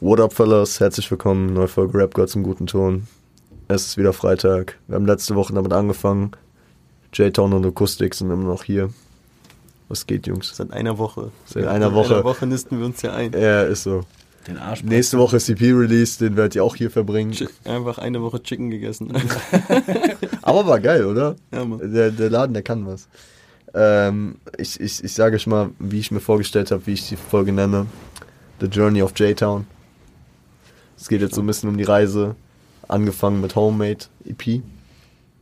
What up, fellas? Herzlich willkommen. Neue Folge Rap Girls im guten Ton. Es ist wieder Freitag. Wir haben letzte Woche damit angefangen. J-Town und Akustik sind immer noch hier. Was geht, Jungs? Seit einer Woche. Seit einer Woche. Seit einer Woche nisten wir uns ja ein. Ja, ist so. Den Arsch. Nächste Woche ist CP-Release, den werdet ihr auch hier verbringen. Chi- Einfach eine Woche Chicken gegessen. Aber war geil, oder? ja, Mann. Der, der Laden, der kann was. Ähm, ich, ich, ich sage euch mal, wie ich mir vorgestellt habe, wie ich die Folge nenne. The Journey of J-Town. Es geht jetzt so ein bisschen um die Reise. Angefangen mit Homemade EP.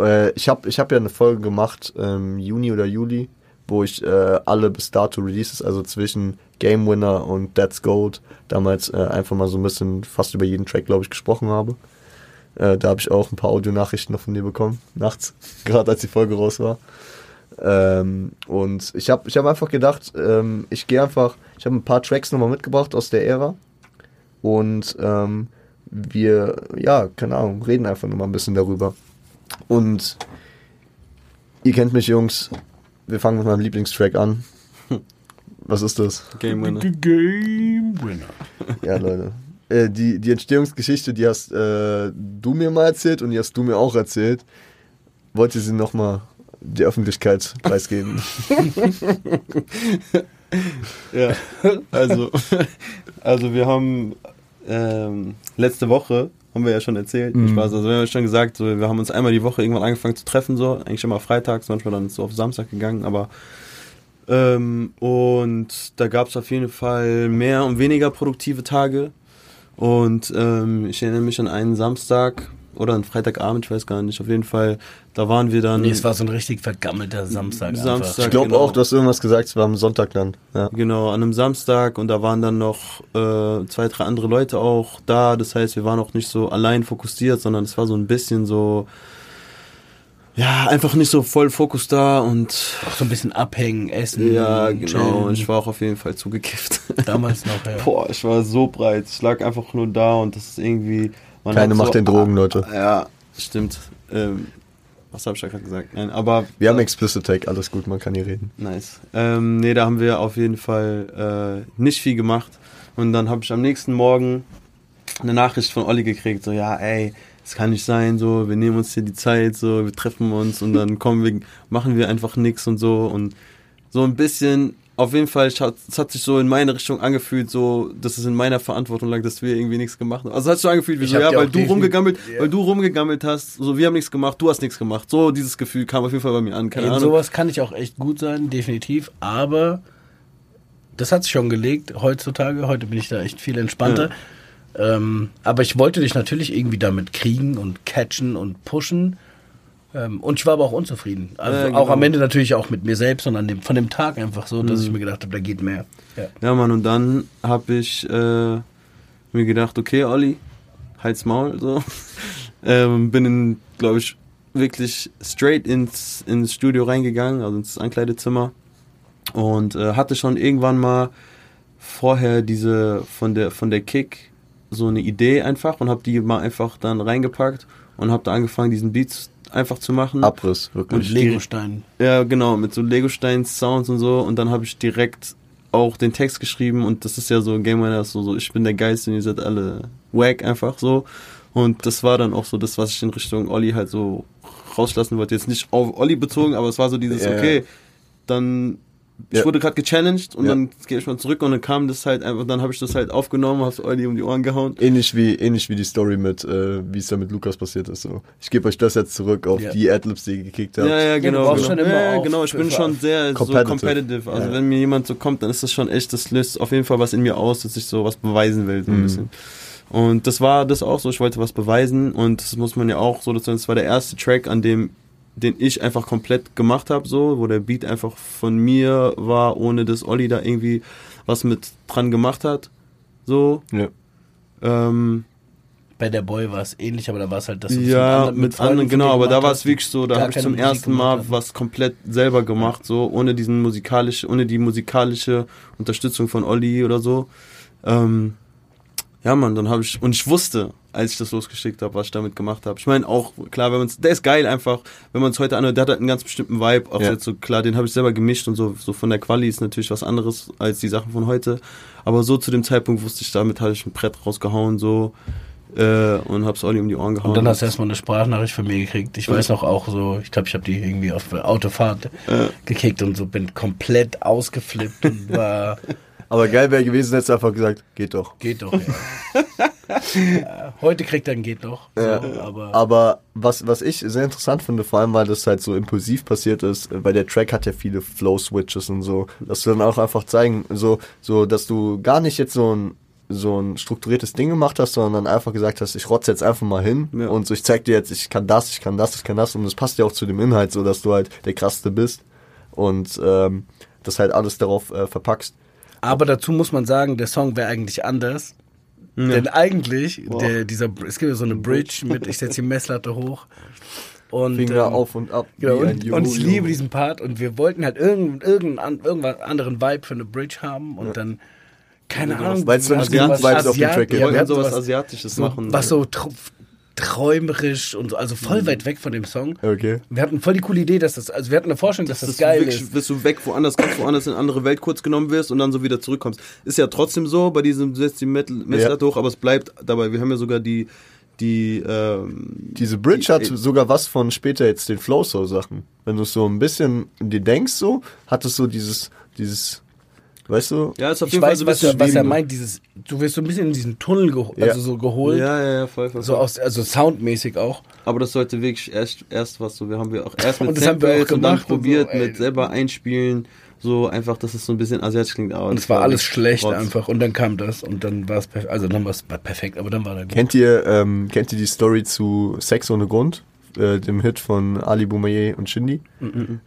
Äh, ich habe ich hab ja eine Folge gemacht, ähm, Juni oder Juli, wo ich äh, alle bis dato Releases, also zwischen Game Winner und That's Gold, damals äh, einfach mal so ein bisschen fast über jeden Track, glaube ich, gesprochen habe. Äh, da habe ich auch ein paar Audionachrichten noch von dir bekommen, nachts, gerade als die Folge raus war. Ähm, und ich habe ich hab einfach gedacht, ähm, ich gehe einfach, ich habe ein paar Tracks nochmal mitgebracht aus der Ära. Und ähm, wir, ja, keine Ahnung, reden einfach nochmal ein bisschen darüber. Und ihr kennt mich, Jungs. Wir fangen mit meinem Lieblingstrack an. Was ist das? Game Winner. Game Winner. Ja, Leute. Äh, die, die Entstehungsgeschichte, die hast äh, du mir mal erzählt und die hast du mir auch erzählt. Wollt ihr sie nochmal der Öffentlichkeit preisgeben? Ja, also, also wir haben ähm, letzte Woche, haben wir ja schon erzählt, Mhm. Spaß, also wir haben ja schon gesagt, so, wir haben uns einmal die Woche irgendwann angefangen zu treffen, so, eigentlich immer freitags, manchmal dann so auf Samstag gegangen, aber ähm, und da gab es auf jeden Fall mehr und weniger produktive Tage und ähm, ich erinnere mich an einen Samstag oder einen Freitagabend, ich weiß gar nicht, auf jeden Fall, da waren wir dann... Nee, es war so ein richtig vergammelter Samstag. Samstag. Ich glaube Genau. auch, du hast irgendwas gesagt, es war am Sonntag dann. Ja. Genau, an einem Samstag und da waren dann noch äh, zwei, drei andere Leute auch da. Das heißt, wir waren auch nicht so allein fokussiert, sondern es war so ein bisschen so, ja, einfach nicht so voll Fokus da und Einfach. Auch so ein bisschen abhängen, essen. ja, genau. chillen. Und ich war auch auf jeden Fall zugekifft. Damals noch, ja. Boah, ich war so breit. Ich lag einfach nur da und das ist irgendwie. Man Keine Macht so, den Drogen, Leute. Ja, stimmt. Ähm, was habe ich da gerade gesagt? Nein, aber Wir haben Explicit Tag, alles gut, man kann hier reden. Nice. Ähm, nee, da haben wir auf jeden Fall äh, nicht viel gemacht. Und dann habe ich am nächsten Morgen eine Nachricht von Olli gekriegt, so, ja, ey, es kann nicht sein, so, wir nehmen uns hier die Zeit, so, wir treffen uns und dann kommen wir, machen wir einfach nix und so. Und so ein bisschen, auf jeden Fall, es hat, sich so in meine Richtung angefühlt, so, dass es in meiner Verantwortung lag, dass wir irgendwie nichts gemacht haben. Also es hat sich so angefühlt, wie Ich so, ja, weil du rumgegammelt, Ja. weil du rumgegammelt hast, so, wir haben nichts gemacht, du hast nichts gemacht. So, dieses Gefühl kam auf jeden Fall bei mir an, keine Ey, Ahnung. sowas kann ich auch echt gut sein, definitiv. Aber das hat sich schon gelegt heutzutage. Heute bin ich da echt viel entspannter. Ähm, aber ich wollte dich natürlich irgendwie damit kriegen und catchen und pushen. Ähm, und ich war aber auch unzufrieden. Also Ja, auch genau. am Ende natürlich auch mit mir selbst und an dem, von dem Tag einfach so, dass ich mir gedacht habe, da geht mehr. Ja. Ja, Mann, und dann habe ich äh, mir gedacht, okay, Olli, halt's Maul, so. ähm, bin in, glaube ich, wirklich straight ins, ins Studio reingegangen, also ins Ankleidezimmer. Und äh, hatte schon irgendwann mal vorher diese von der von der Kick so eine Idee einfach und habe die mal einfach dann reingepackt und habe da angefangen, diesen Beats einfach zu machen. Abriss, Und wirklich. Legostein. Ja, genau, mit so Lego-Steins, Sounds und so. Und dann habe ich direkt auch den Text geschrieben und das ist ja so Game Winner, so, so ich bin der Geist und ihr seid alle wack einfach so. Und das war dann auch so das, was ich in Richtung Olli halt so rauslassen wollte. Jetzt nicht auf Olli bezogen, aber es war so dieses, ja. okay, dann ich Ja. wurde gerade gechallenged und Ja. dann gehe ich mal zurück und dann kam das halt einfach, dann habe ich das halt aufgenommen, hab's Olli um die Ohren gehauen. Ähnlich wie, ähnlich wie die Story mit, äh, wie es da mit Lukas passiert ist. So. Ich gebe euch das jetzt zurück auf Ja. die Adlibs, die ihr gekickt habt. Ja, ja, genau. genau. schon immer ja, genau. Ich bin schon sehr Competitive. so competitive. Also Ja. wenn mir jemand so kommt, dann ist das schon echt, das löst auf jeden Fall was in mir aus, dass ich so was beweisen will, so ein Mhm. bisschen. Und das war das auch so, ich wollte was beweisen und das muss man ja auch so, das war der erste Track, an dem den ich einfach komplett gemacht habe, so, wo der Beat einfach von mir war, ohne dass Olli da irgendwie was mit dran gemacht hat. So. Ja. Ähm, Bei der Boy war es ähnlich, aber da war es halt das. was ja, anderen- mit Freunden anderen, genau, aber da war es wirklich so, da habe ich zum Musik ersten Mal haben. was komplett selber gemacht, so, ohne diesen musikalische, ohne die musikalische Unterstützung von Olli oder so. Ähm, ja, Mann, dann habe ich, und ich wusste, als ich das losgeschickt habe, was ich damit gemacht habe. Ich meine auch, klar, wenn man der ist geil einfach, wenn man es heute anhört, der hat halt einen ganz bestimmten Vibe, auch Ja. jetzt so, klar, den habe ich selber gemischt und so, so von der Quali ist natürlich was anderes als die Sachen von heute, aber so zu dem Zeitpunkt wusste ich, damit hatte ich ein Brett rausgehauen, so, äh, und hab's Olli um die Ohren gehauen. Und dann hast du erstmal eine Sprachnachricht von mir gekriegt. Ich weiß noch auch so, ich glaube, ich habe die irgendwie auf der Autofahrt gekickt und so bin komplett ausgeflippt und war, Aber geil wäre gewesen, hättest du einfach gesagt, geht doch. geht doch. Ja. Heute kriegt er ein geht doch. So, Ja. aber, Aber was, was ich sehr interessant finde, vor allem weil das halt so impulsiv passiert ist, weil der Track hat ja viele Flow-Switches und so, dass du dann auch einfach zeigen, so, so, dass du gar nicht jetzt so ein, so ein strukturiertes Ding gemacht hast, sondern einfach gesagt hast, ich rotze jetzt einfach mal hin Ja. und so, ich zeig dir jetzt, ich kann das, ich kann das, ich kann das und es passt ja auch zu dem Inhalt, so dass du halt der krasseste bist und ähm, das halt alles darauf äh, verpackst. aber dazu muss man sagen, der Song wäre eigentlich anders. Denn eigentlich, der, dieser, es gibt ja so eine Bridge mit, ich setze die Messlatte hoch. Und, Finger ähm, auf und ab. Genau, und, und ich liebe diesen Part und wir wollten halt irgendeinen irgendeinen irgendwas anderen Vibe für eine Bridge haben und dann keine Ahnung, Weil es so was- nicht genug was Vibes auf dem Asiat- Track wir ja, wollten wir hatten sowas Asiatisches machen. was so träumerisch und so, also voll weit weg von dem Song. Okay. Wir hatten voll die coole Idee, dass das, also wir hatten eine Vorstellung, dass das, dass geil wirklich, ist. bis du weg woanders ganz woanders in eine andere Welt kurz genommen wirst und dann so wieder zurückkommst. Ist ja trotzdem so bei diesem setzt die Metal Messlatte hoch, aber es bleibt dabei. Wir haben ja sogar die die ähm, Diese Bridge hat sogar was von später jetzt den Flow Soul Sachen. Wenn du so ein bisschen dir denkst so, hat es so dieses dieses weißt du? ja, ist auf Ich jeden Fall weiß, so ein was, bisschen er, was er schwebend. meint, dieses, du wirst so ein bisschen in diesen Tunnel geho Ja. also so geholt, Ja, ja, ja, voll, voll, so aus, also soundmäßig auch. Aber das sollte wirklich erst, erst was so, wir haben wir auch erst mit Und das haben wir auch Samples und dann gemacht und so, probiert ey. mit selber einspielen, so einfach, dass es so ein bisschen asiatisch klingt. Aber Und das es war alles schlecht trotz- einfach. Und dann kam das und dann war es perfekt. Also dann war es perfekt, aber dann war er gut. Kennt ihr ähm, kennt ihr die Story zu Sex ohne Grund? Äh, dem Hit von Ali Boumaier und Shindy.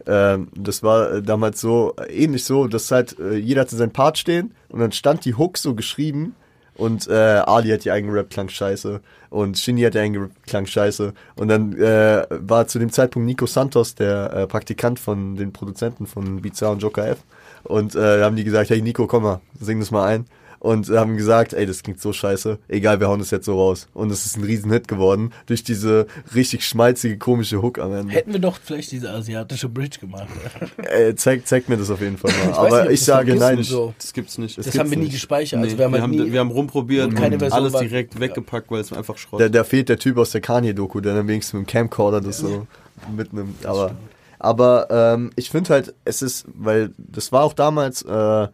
Ähm, das war äh, damals so, äh, ähnlich so, dass halt äh, jeder hatte seinen Part stehen und dann stand die Hook so geschrieben und äh, Ali hat die eigene Rap klang scheiße und Shindy hat die eigene Rap klang scheiße. Und dann äh, war zu dem Zeitpunkt Nico Santos der äh, Praktikant von den Produzenten von Bizarre und Joker F. Und äh, haben die gesagt, hey Nico, komm mal, sing das mal ein und haben gesagt, ey, das klingt so scheiße, egal, wir hauen das jetzt so raus. Und es ist ein Riesenhit geworden durch diese richtig schmalzige, komische Hook am Ende. Hätten wir doch vielleicht diese asiatische Bridge gemacht. Äh, zeig, zeig mir das auf jeden Fall mal. Ich Aber nicht, ich das sage nein. gibt, so. Das gibt's nicht. Das, gibt's haben wir nie nicht. gespeichert. Also Nee, wir haben, wir, halt haben, nie, wir haben rumprobiert und und, keine Version alles war- direkt ja. weggepackt, weil es einfach Schrott Da, da fehlt der Typ aus der Kanye-Doku, der dann wenigstens mit dem Camcorder das so mitnimmt. Aber, aber ähm, ich finde halt, es ist, weil das war auch damals, äh,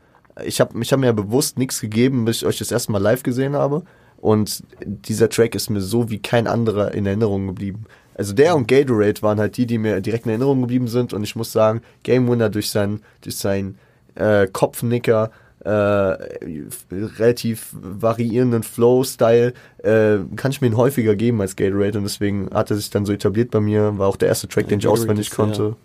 ich habe ich hab mir ja bewusst nichts gegeben, bis ich euch das erste Mal live gesehen habe. Und dieser Track ist mir so wie kein anderer in Erinnerung geblieben. Also der und Gatorade waren halt die, die mir direkt in Erinnerung geblieben sind. Und ich muss sagen, Game Winner durch seinen, durch seinen äh, Kopfnicker, äh, relativ variierenden Flow-Style, äh, kann ich mir ihn häufiger geben als Gatorade. Und deswegen hat er sich dann so etabliert bei mir. War auch der erste Track, den ich auswendig konnte.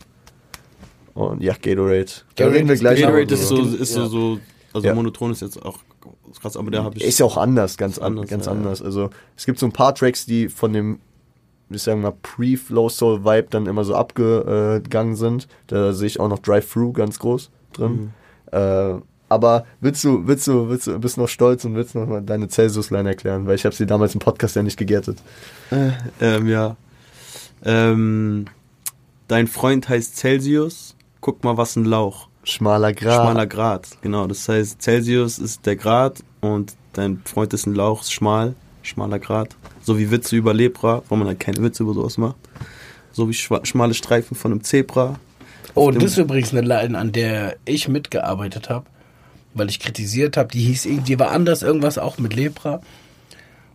Und ja, Gatorade. Da Gatorade reden wir ist- gleich Gatorade noch ist so, ist so, so also Ja. monoton ist jetzt auch krass, aber der habe ich. Ist ja auch anders, ganz, anders, ganz ja, ja. anders. Also es gibt so ein paar Tracks, die von dem, ich sag mal, Pre-Flow Soul Vibe dann immer so abgegangen sind. Da sehe ich auch noch Drive Through ganz groß drin. Mhm. Äh, aber willst du, willst du, willst du, bist noch stolz und willst noch mal deine Celsius-Line erklären? Weil ich habe sie damals im Podcast ja nicht gegettet. Ähm, ja. Ähm, dein Freund heißt Celsius. Guck mal, was ein Lauch. Schmaler Grat. Schmaler Grad. Genau. Das heißt, Celsius ist der Grad und dein Freund ist ein Lauch, ist schmal. Schmaler Grad. So wie Witze über Lepra, wo man halt keine Witze über sowas macht. So wie schmale Streifen von einem Zebra. Oh, das ist übrigens eine Line, an der ich mitgearbeitet habe, weil ich kritisiert habe. Die hieß irgendwie, war anders, irgendwas auch mit Lepra.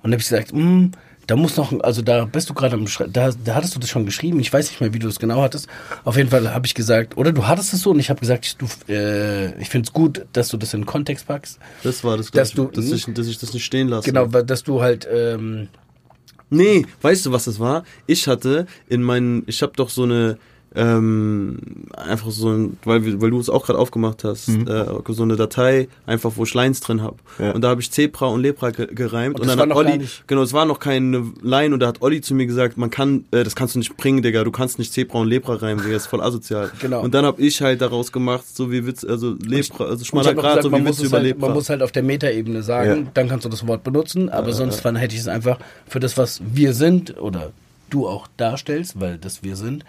Und da habe ich gesagt, hm, da muss noch, also da bist du gerade am, Schre- da, da hattest du das schon geschrieben. Ich weiß nicht mehr, wie du es genau hattest. Auf jeden Fall habe ich gesagt, oder du hattest es so und ich habe gesagt, ich, du, äh, ich finde es gut, dass du das in den Kontext packst. Das war das, Dass ich, du dass, ich, dass ich das nicht stehen lasse. Genau, dass du halt, ähm, Nee, weißt du, was das war? Ich hatte in meinen, ich habe doch so eine ähm, einfach so ein, weil, weil du es auch gerade aufgemacht hast, Mhm. äh, so eine Datei, einfach wo ich Lines drin habe. Ja. Und da habe ich Zebra und Lepra ge gereimt. Und Und, dann hat Olli, genau, es war noch keine Line und da hat Olli zu mir gesagt, man kann, äh, das kannst du nicht bringen, Digga, du kannst nicht Zebra und Lepra reimen, Digga, ist voll asozial. Genau. Und dann habe ich halt daraus gemacht, so wie Witz, also Lepra, also schmaler Grad, gesagt, so wie es über halt, Lepra. man muss halt auf der Metaebene sagen, Ja. dann kannst du das Wort benutzen, aber sonst dann hätte ich es einfach für das, was wir sind oder du auch darstellst, weil das wir sind,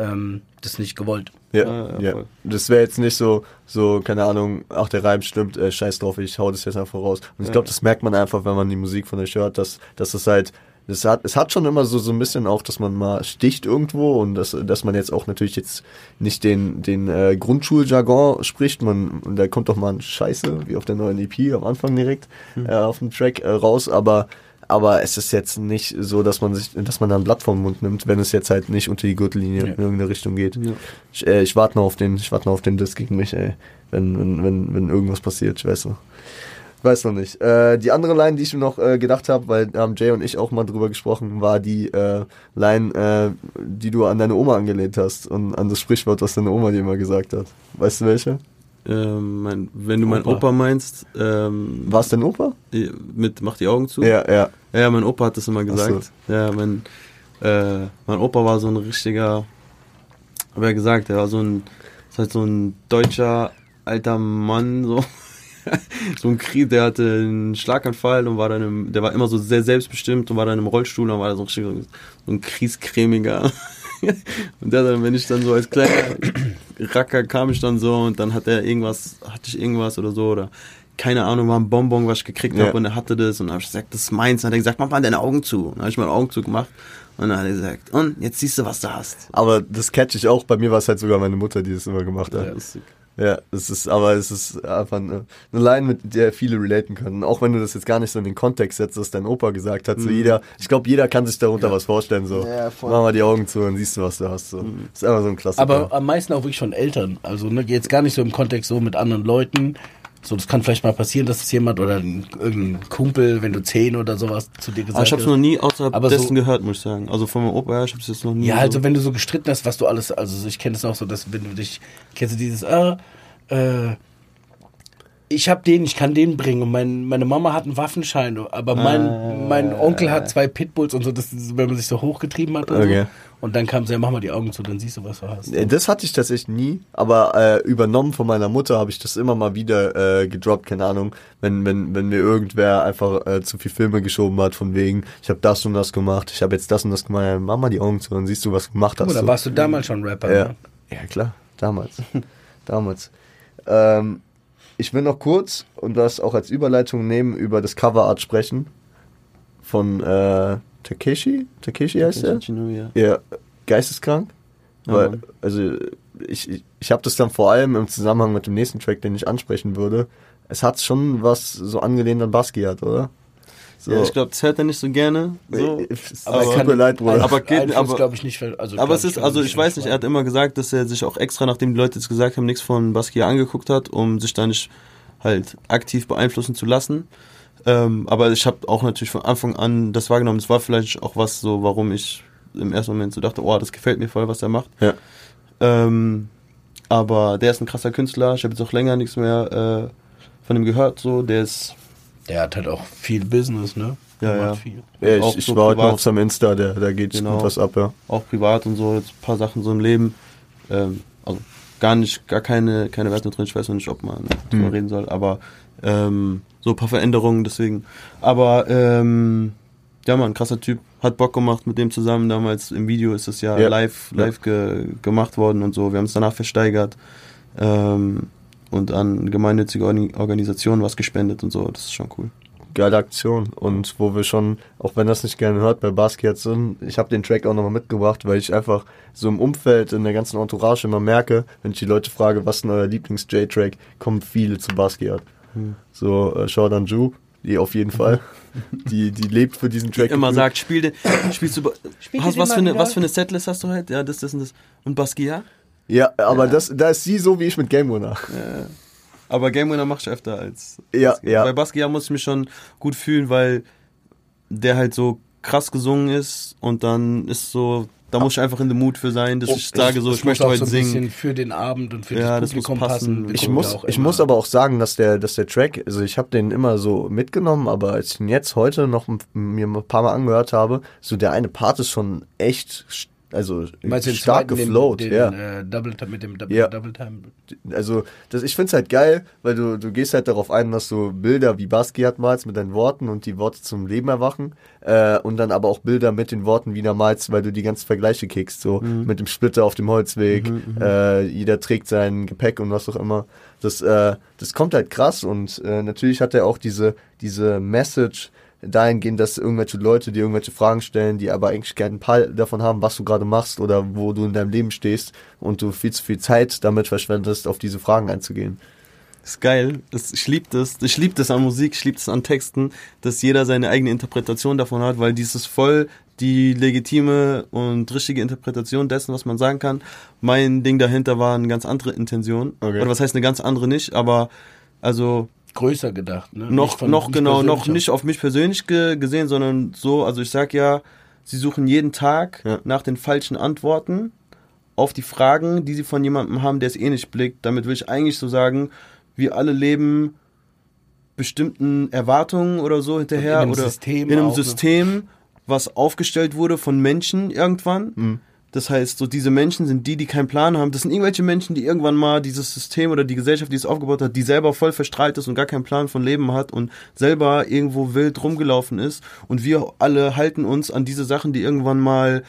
ähm, das nicht gewollt. Ja, Ja, ja, ja. Das wäre jetzt nicht so, so, keine Ahnung, ach, der Reim stimmt, äh, scheiß drauf, ich hau das jetzt einfach raus. Und ich Ja. glaube, das merkt man einfach, wenn man die Musik von euch hört, dass, dass es halt, das hat, es hat schon immer so, so ein bisschen auch, dass man mal sticht irgendwo und dass, dass man jetzt auch natürlich jetzt nicht den, den äh, Grundschuljargon spricht, man, und da kommt doch mal ein Scheiße, wie auf der neuen EP am Anfang direkt, äh, auf dem Track äh, raus, aber aber es ist jetzt nicht so, dass man sich, dass man da ein Blatt vom Mund nimmt, wenn es jetzt halt nicht unter die Gürtellinie Ja. in irgendeine Richtung geht. Ja. Ich, äh, ich warte noch auf den, ich warte noch auf den Diss gegen mich, ey. Wenn, wenn, wenn, wenn irgendwas passiert, ich weiß noch. Weiß noch nicht. Äh, die andere Line, die ich mir noch äh, gedacht habe, weil da haben Jay und ich auch mal drüber gesprochen, war die äh, Line, äh, die du an deine Oma angelehnt hast und an das Sprichwort, was deine Oma dir immer gesagt hat. Weißt du welche? Ähm, mein, wenn du meinen Opa. Opa meinst, ähm, War es dein Opa? mit mach die Augen zu. Ja, ja. Ja, mein Opa hat das immer gesagt. Ja, mein, äh, mein Opa war so ein richtiger, hab ja gesagt, er war so ein, ist halt so ein deutscher alter Mann, so. so ein Krieg, der hatte einen Schlaganfall und war dann im, der war immer so sehr selbstbestimmt und war dann im Rollstuhl und war dann so, richtig so so ein Kriescremiger. und der dann, wenn ich dann so als kleiner Racker kam ich dann so und dann hat er irgendwas, hatte ich irgendwas oder so oder keine Ahnung, war ein Bonbon, was ich gekriegt Ja. habe und er hatte das und dann habe ich gesagt, das ist meins. Dann hat er gesagt, mach mal deine Augen zu. Und dann habe ich meine Augen zugemacht und dann hat er gesagt, und jetzt siehst du, was du hast. Aber das catch ich auch. Bei mir war es halt sogar meine Mutter, die das immer gemacht hat. Ja, Ja, es ist, aber es ist einfach eine, eine Line, mit der viele relaten können. Auch wenn du das jetzt gar nicht so in den Kontext setzt, was dein Opa gesagt hat. So jeder, ich glaube, jeder kann sich darunter was vorstellen. So, Mhm. Ja, voll. mach mal die Augen zu und siehst du, was du hast. So, Mhm. ist einfach so ein Klassiker. Aber am meisten auch wirklich von Eltern. Also ne, jetzt gar nicht so im Kontext so mit anderen Leuten. So, das kann vielleicht mal passieren, dass es jemand oder ein, irgendein Kumpel, wenn du zehn oder sowas zu dir gesagt Aber ich habe es noch nie außerhalb Aber so- dessen gehört, muss ich sagen. Also von meinem Opa, ja, ich habe es jetzt noch nie. Ja, so- also wenn du so gestritten hast, was du alles, also ich kenne es auch so, dass wenn du dich, kennst du dieses, ah, äh, ich habe den, ich kann den bringen und mein, meine Mama hat einen Waffenschein, aber mein, Ah. mein Onkel hat zwei Pitbulls und so, das wenn man sich so hochgetrieben hat und Okay. so. Und dann kam sie, ja, mach mal die Augen zu, dann siehst du, was du hast. Äh, Das hatte ich tatsächlich nie, aber äh, übernommen von meiner Mutter habe ich das immer mal wieder äh, gedroppt, keine Ahnung, wenn, wenn, wenn mir irgendwer einfach äh, zu viel Filme geschoben hat, von wegen, ich habe das und das gemacht, ich habe jetzt das und das gemacht, ja, mach mal die Augen zu, dann siehst du, was du gemacht hast. So. warst du damals schon Rapper. Ja, Ne? ja klar, damals. damals. Ähm, ich will noch kurz und das auch als Überleitung nehmen, über das Coverart sprechen. Von äh, Takeshi? Takeshi heißt er? ja. Ja, geisteskrank. Ja, Weil, also ich, ich, ich habe das dann vor allem im Zusammenhang mit dem nächsten Track, den ich ansprechen würde. Es hat schon was so angelehnt an Basquiat, oder? So. ja, ich glaube, das hört er nicht so gerne. So. Es Aber tut er kann mir leid, Bruder. aber geht- Einfluss, aber- glaube ich nicht. Also, Aber es ist, also ich weiß nicht, er hat immer gesagt, dass er sich auch extra, nachdem die Leute jetzt gesagt haben, nichts von Basquiat angeguckt hat, um sich da nicht halt aktiv beeinflussen zu lassen. Ähm, aber ich habe auch natürlich von Anfang an das wahrgenommen. Es war vielleicht auch was so, warum ich im ersten Moment so dachte, oh, das gefällt mir voll, was er macht. Ja. Ähm, aber der ist ein krasser Künstler. Ich habe jetzt auch länger nichts mehr äh, von ihm gehört. So, der ist Der hat halt auch viel Business, ne? Ja, ja. ja, ich, ich so war heute noch auf seinem Insta, der, da geht Genau. gut was ab, ja. auch privat und so, jetzt ein paar Sachen so im Leben. Ähm, also gar nicht, gar keine, keine Werte drin. Ich weiß noch nicht, ob man drüber Mhm. reden soll, aber ähm, so ein paar Veränderungen deswegen. Aber ähm, ja, man, krasser Typ, hat Bock gemacht mit dem zusammen. Damals im Video ist das ja, Ja. live, Ja. live ge gemacht worden und so. Wir haben es danach versteigert ähm, und an gemeinnützige Organisationen was gespendet und so. Das ist schon cool. Geile Aktion. Und wo wir schon, auch wenn das nicht gerne hört, bei Basquiat sind, ich habe den Track auch nochmal mitgebracht, weil ich einfach so im Umfeld, in der ganzen Entourage immer merke, wenn ich die Leute frage, was ist denn euer Lieblings-J-Track, kommen viele zu Basquiat. Hm. So, äh, Short on Juke, die auf jeden Fall. die, die lebt für diesen Track. immer gefühlt. sagt, spiel den, spielst du, Spiel hast, was, für eine, was für eine Setlist hast du heute? Ja, das, das und das. Und Basquiat? Ja, aber Das, da ist sie so wie ich mit Game Winner. Aber Game Winner mach ich öfter als. Ja, Basquiat. ja. Bei Basquiat muss ich mich schon gut fühlen, weil der halt so krass gesungen ist und dann ist so, da muss ich einfach in the Mood für sein, dass Oh, ich sage so, ich muss möchte auch heute so ein singen. bisschen für den Abend und für Ja, das das muss Publikum passen. passen. Ich muss, ich immer- muss aber auch sagen, dass der, dass der Track, also ich habe den immer so mitgenommen, aber als ich ihn jetzt heute noch mir ein paar Mal angehört habe, so der eine Part ist schon echt, st- also Meinst stark zweiten, den- geflowt, den, ja. Äh, Double Time mit dem Double, Ja. Double Time. Also das, ich find's halt geil, weil du, du gehst halt darauf ein, dass du Bilder wie Basquiat malst mit deinen Worten und die Worte zum Leben erwachen äh, und dann aber auch Bilder mit den Worten wieder malst, weil du die ganzen Vergleiche kickst, so mit dem Splitter auf dem Holzweg, äh, jeder trägt sein Gepäck und was auch immer. Das, äh, das kommt halt krass und äh, natürlich hat er auch diese, diese Message dahingehend, dass irgendwelche Leute dir irgendwelche Fragen stellen, die aber eigentlich keinen Paar davon haben, was du gerade machst oder wo du in deinem Leben stehst und du viel zu viel Zeit damit verschwendest, auf diese Fragen einzugehen. ist geil. Das, ich liebe das. Ich liebe das an Musik, ich liebe das an Texten, dass jeder seine eigene Interpretation davon hat, weil dies ist voll die legitime und richtige Interpretation dessen, was man sagen kann. Mein Ding dahinter war eine ganz andere Intention. Okay. Oder was heißt eine ganz andere nicht, aber also Größer gedacht, ne? noch, Nicht von- noch genau, noch nicht auf mich persönlich ge gesehen, sondern so, also ich sag ja, sie suchen jeden Tag Ja. nach den falschen Antworten auf die Fragen, die sie von jemandem haben, der es eh nicht blickt. Damit will ich eigentlich so sagen, wir alle leben bestimmten Erwartungen oder so hinterher in einem oder System in einem auch, ne? System, was aufgestellt wurde von Menschen irgendwann. Mhm. Das heißt, so diese Menschen sind die, die keinen Plan haben. Das sind irgendwelche Menschen, die irgendwann mal dieses System oder die Gesellschaft, die es aufgebaut hat, die selber voll verstrahlt ist und gar keinen Plan von Leben hat und selber irgendwo wild rumgelaufen ist. Und wir alle halten uns an diese Sachen, die irgendwann mal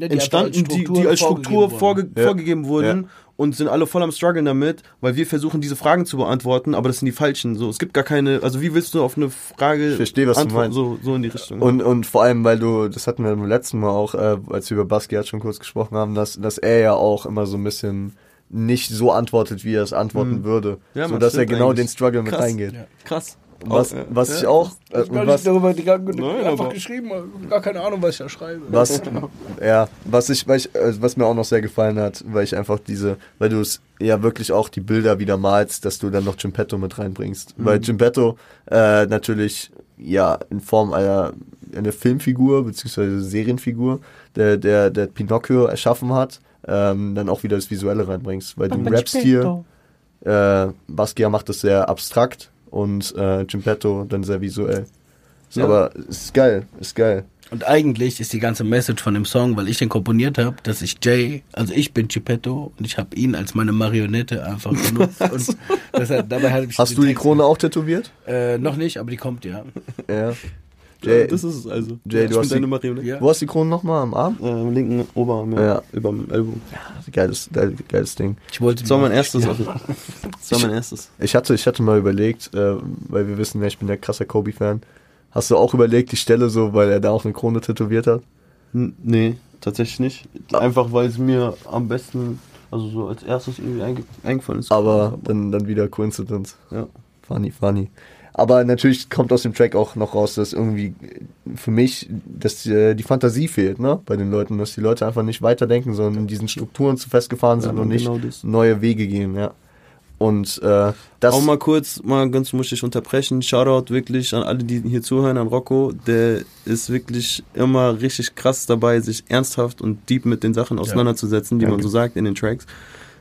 Ja, die entstanden, die, die als Struktur vorgegeben vorge wurden. Ja. vorgegeben wurden Ja. Und sind alle voll am struggeln damit, weil wir versuchen, diese Fragen zu beantworten, aber das sind die falschen. So, es gibt gar keine, also wie willst du auf eine Frage Ich verstehe, was du antworten? meinst. So, so in die Richtung. Und, und vor allem, weil du, das hatten wir beim letzten Mal auch, äh, als wir über Basquiat schon kurz gesprochen haben, dass, dass er ja auch immer so ein bisschen nicht so antwortet, wie er es antworten würde. Ja, so dass er genau eigentlich. den Struggle mit Krass. reingeht. Ja. Krass. Was, Oh, ja. was Ja. ich auch, äh, Ich habe und nicht was, darüber gegangen, Nein, einfach aber- geschrieben, gar keine Ahnung, was ich da schreibe. was, ja, was ich, weil ich, äh, was mir auch noch sehr gefallen hat, weil ich einfach diese, weil du es ja wirklich auch die Bilder wieder malst, dass du dann noch Gimpetto mit reinbringst. Weil Gimpetto äh, natürlich ja in Form einer eine Filmfigur beziehungsweise Serienfigur, der der der Pinocchio erschaffen hat, ähm, dann auch wieder das Visuelle reinbringst, weil du rappst hier, äh, Basquiat macht das sehr abstrakt und äh, Gimpetto dann sehr visuell. Ist Ja. Aber ist geil, ist geil. Und eigentlich ist die ganze Message von dem Song, weil ich den komponiert habe, dass ich Jay, also ich bin Geppetto und ich habe ihn als meine Marionette einfach benutzt. und deshalb, dabei habe ich Hast du die Krone auch tätowiert? Äh, noch nicht, aber die kommt ja. Ja. Ja, Jay, das ist es also. Jay, ich du hast die-. Ja. wo hast du die Krone nochmal? Am Arm? Äh, am linken Oberarm, ja. Ja. Überm Ellbogen. Geiles, geil- geiles Ding. Ich wollte Das war die mein auch- erstes. Ja. Das war mein erstes. Ich hatte, ich hatte mal überlegt, äh, weil wir wissen, ja, ich bin der krasser Kobe-Fan. Hast du auch überlegt, die Stelle so, weil er da auch eine Krone tätowiert hat? N nee, tatsächlich nicht. Einfach weil es mir am besten, also so als erstes irgendwie einge eingefallen ist. Aber dann, dann wieder Coincidence. ja. Funny, funny. Aber natürlich kommt aus dem Track auch noch raus, dass irgendwie für mich dass äh, die Fantasie fehlt, ne? Bei den Leuten, dass die Leute einfach nicht weiterdenken, sondern in diesen Strukturen zu festgefahren sind Ja, und nicht genau das. neue Wege gehen, ja. Und äh, das Auch mal kurz, mal ganz muss ich unterbrechen. Shoutout wirklich an alle, die hier zuhören, an Rocco. Der ist wirklich immer richtig krass dabei, sich ernsthaft und deep mit den Sachen auseinanderzusetzen, die man so sagt in den Tracks.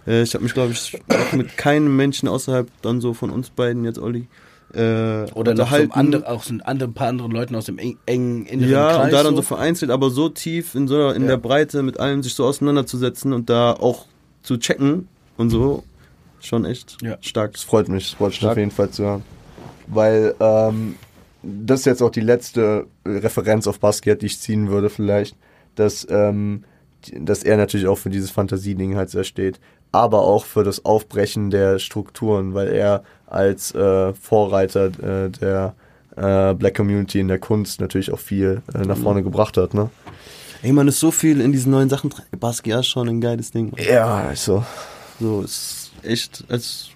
Äh, ich habe mich, glaube ich, auch mit keinem Menschen außerhalb dann so von uns beiden jetzt, Olli, äh, Oder noch so andere, auch so ein paar anderen Leuten aus dem eng- engen inneren Ja, Kreis. und da dann so so. vereinzelt, aber so tief in so in Ja. der Breite mit allem sich so auseinanderzusetzen und da auch zu checken und so, schon echt Ja. stark. Das freut mich, das freut mich Stark. auf jeden Fall zu hören. Weil ähm, das ist jetzt auch die letzte Referenz auf Basquiat, die ich ziehen würde vielleicht, dass, ähm, dass er natürlich auch für dieses Fantasieding halt sehr steht, aber auch für das Aufbrechen der Strukturen, weil er als äh, Vorreiter äh, der äh, Black Community in der Kunst natürlich auch viel äh, nach vorne gebracht hat, ne? Ey, man ist so viel in diesen neuen Sachen drin. Basquiat ist schon ein geiles Ding. Ja, also. So, ist echt, als,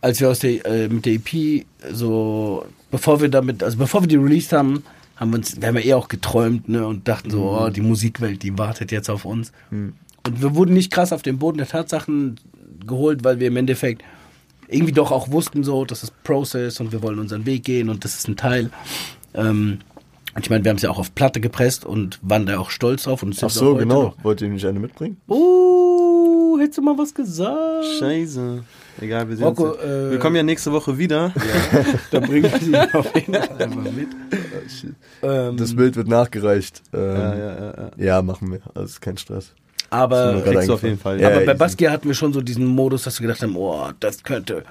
als wir aus der, äh, mit der EP so, bevor wir damit, also bevor wir die released haben, haben wir uns, wir haben ja eh auch geträumt, ne, und dachten so, oh, die Musikwelt, die wartet jetzt auf uns. Und wir wurden nicht krass auf den Boden der Tatsachen geholt, weil wir im Endeffekt irgendwie doch auch wussten so, das ist Process und wir wollen unseren Weg gehen und das ist ein Teil. Ähm, Ich meine, wir haben es ja auch auf Platte gepresst und waren da auch stolz drauf. Und sind Ach so, genau. noch. Wollt ihr nicht eine mitbringen? Uh, hättest du mal was gesagt? Scheiße. Egal, wir sehen Rocco, uns. äh, wir kommen ja nächste Woche wieder. Da bringen wir sie auf jeden Fall einfach mit. Ähm, Das Bild wird nachgereicht. Ähm, Ja, ja, ja, ja. ja, machen wir. Also kein Stress. Aber kriegst du auf jeden Fall. Ja, aber bei. Basquiat hatten wir schon so diesen Modus, dass wir gedacht haben, oh, das könnte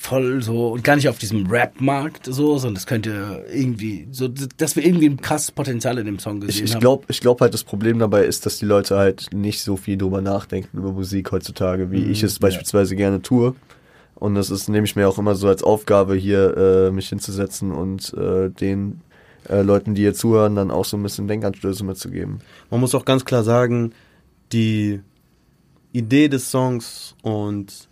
voll so und gar nicht auf diesem Rap-Markt so, sondern das könnte irgendwie so, dass wir irgendwie ein krasses Potenzial in dem Song gesehen Ich, ich haben. glaube ich glaub halt, das Problem dabei ist, dass die Leute halt nicht so viel drüber nachdenken über Musik heutzutage, wie ich es beispielsweise gerne tue. Und das ist, nehme ich mir auch immer so als Aufgabe, hier äh, mich hinzusetzen und äh, den äh, Leuten, die hier zuhören, dann auch so ein bisschen Denkanstöße mitzugeben. Man muss auch ganz klar sagen, die Idee des Songs und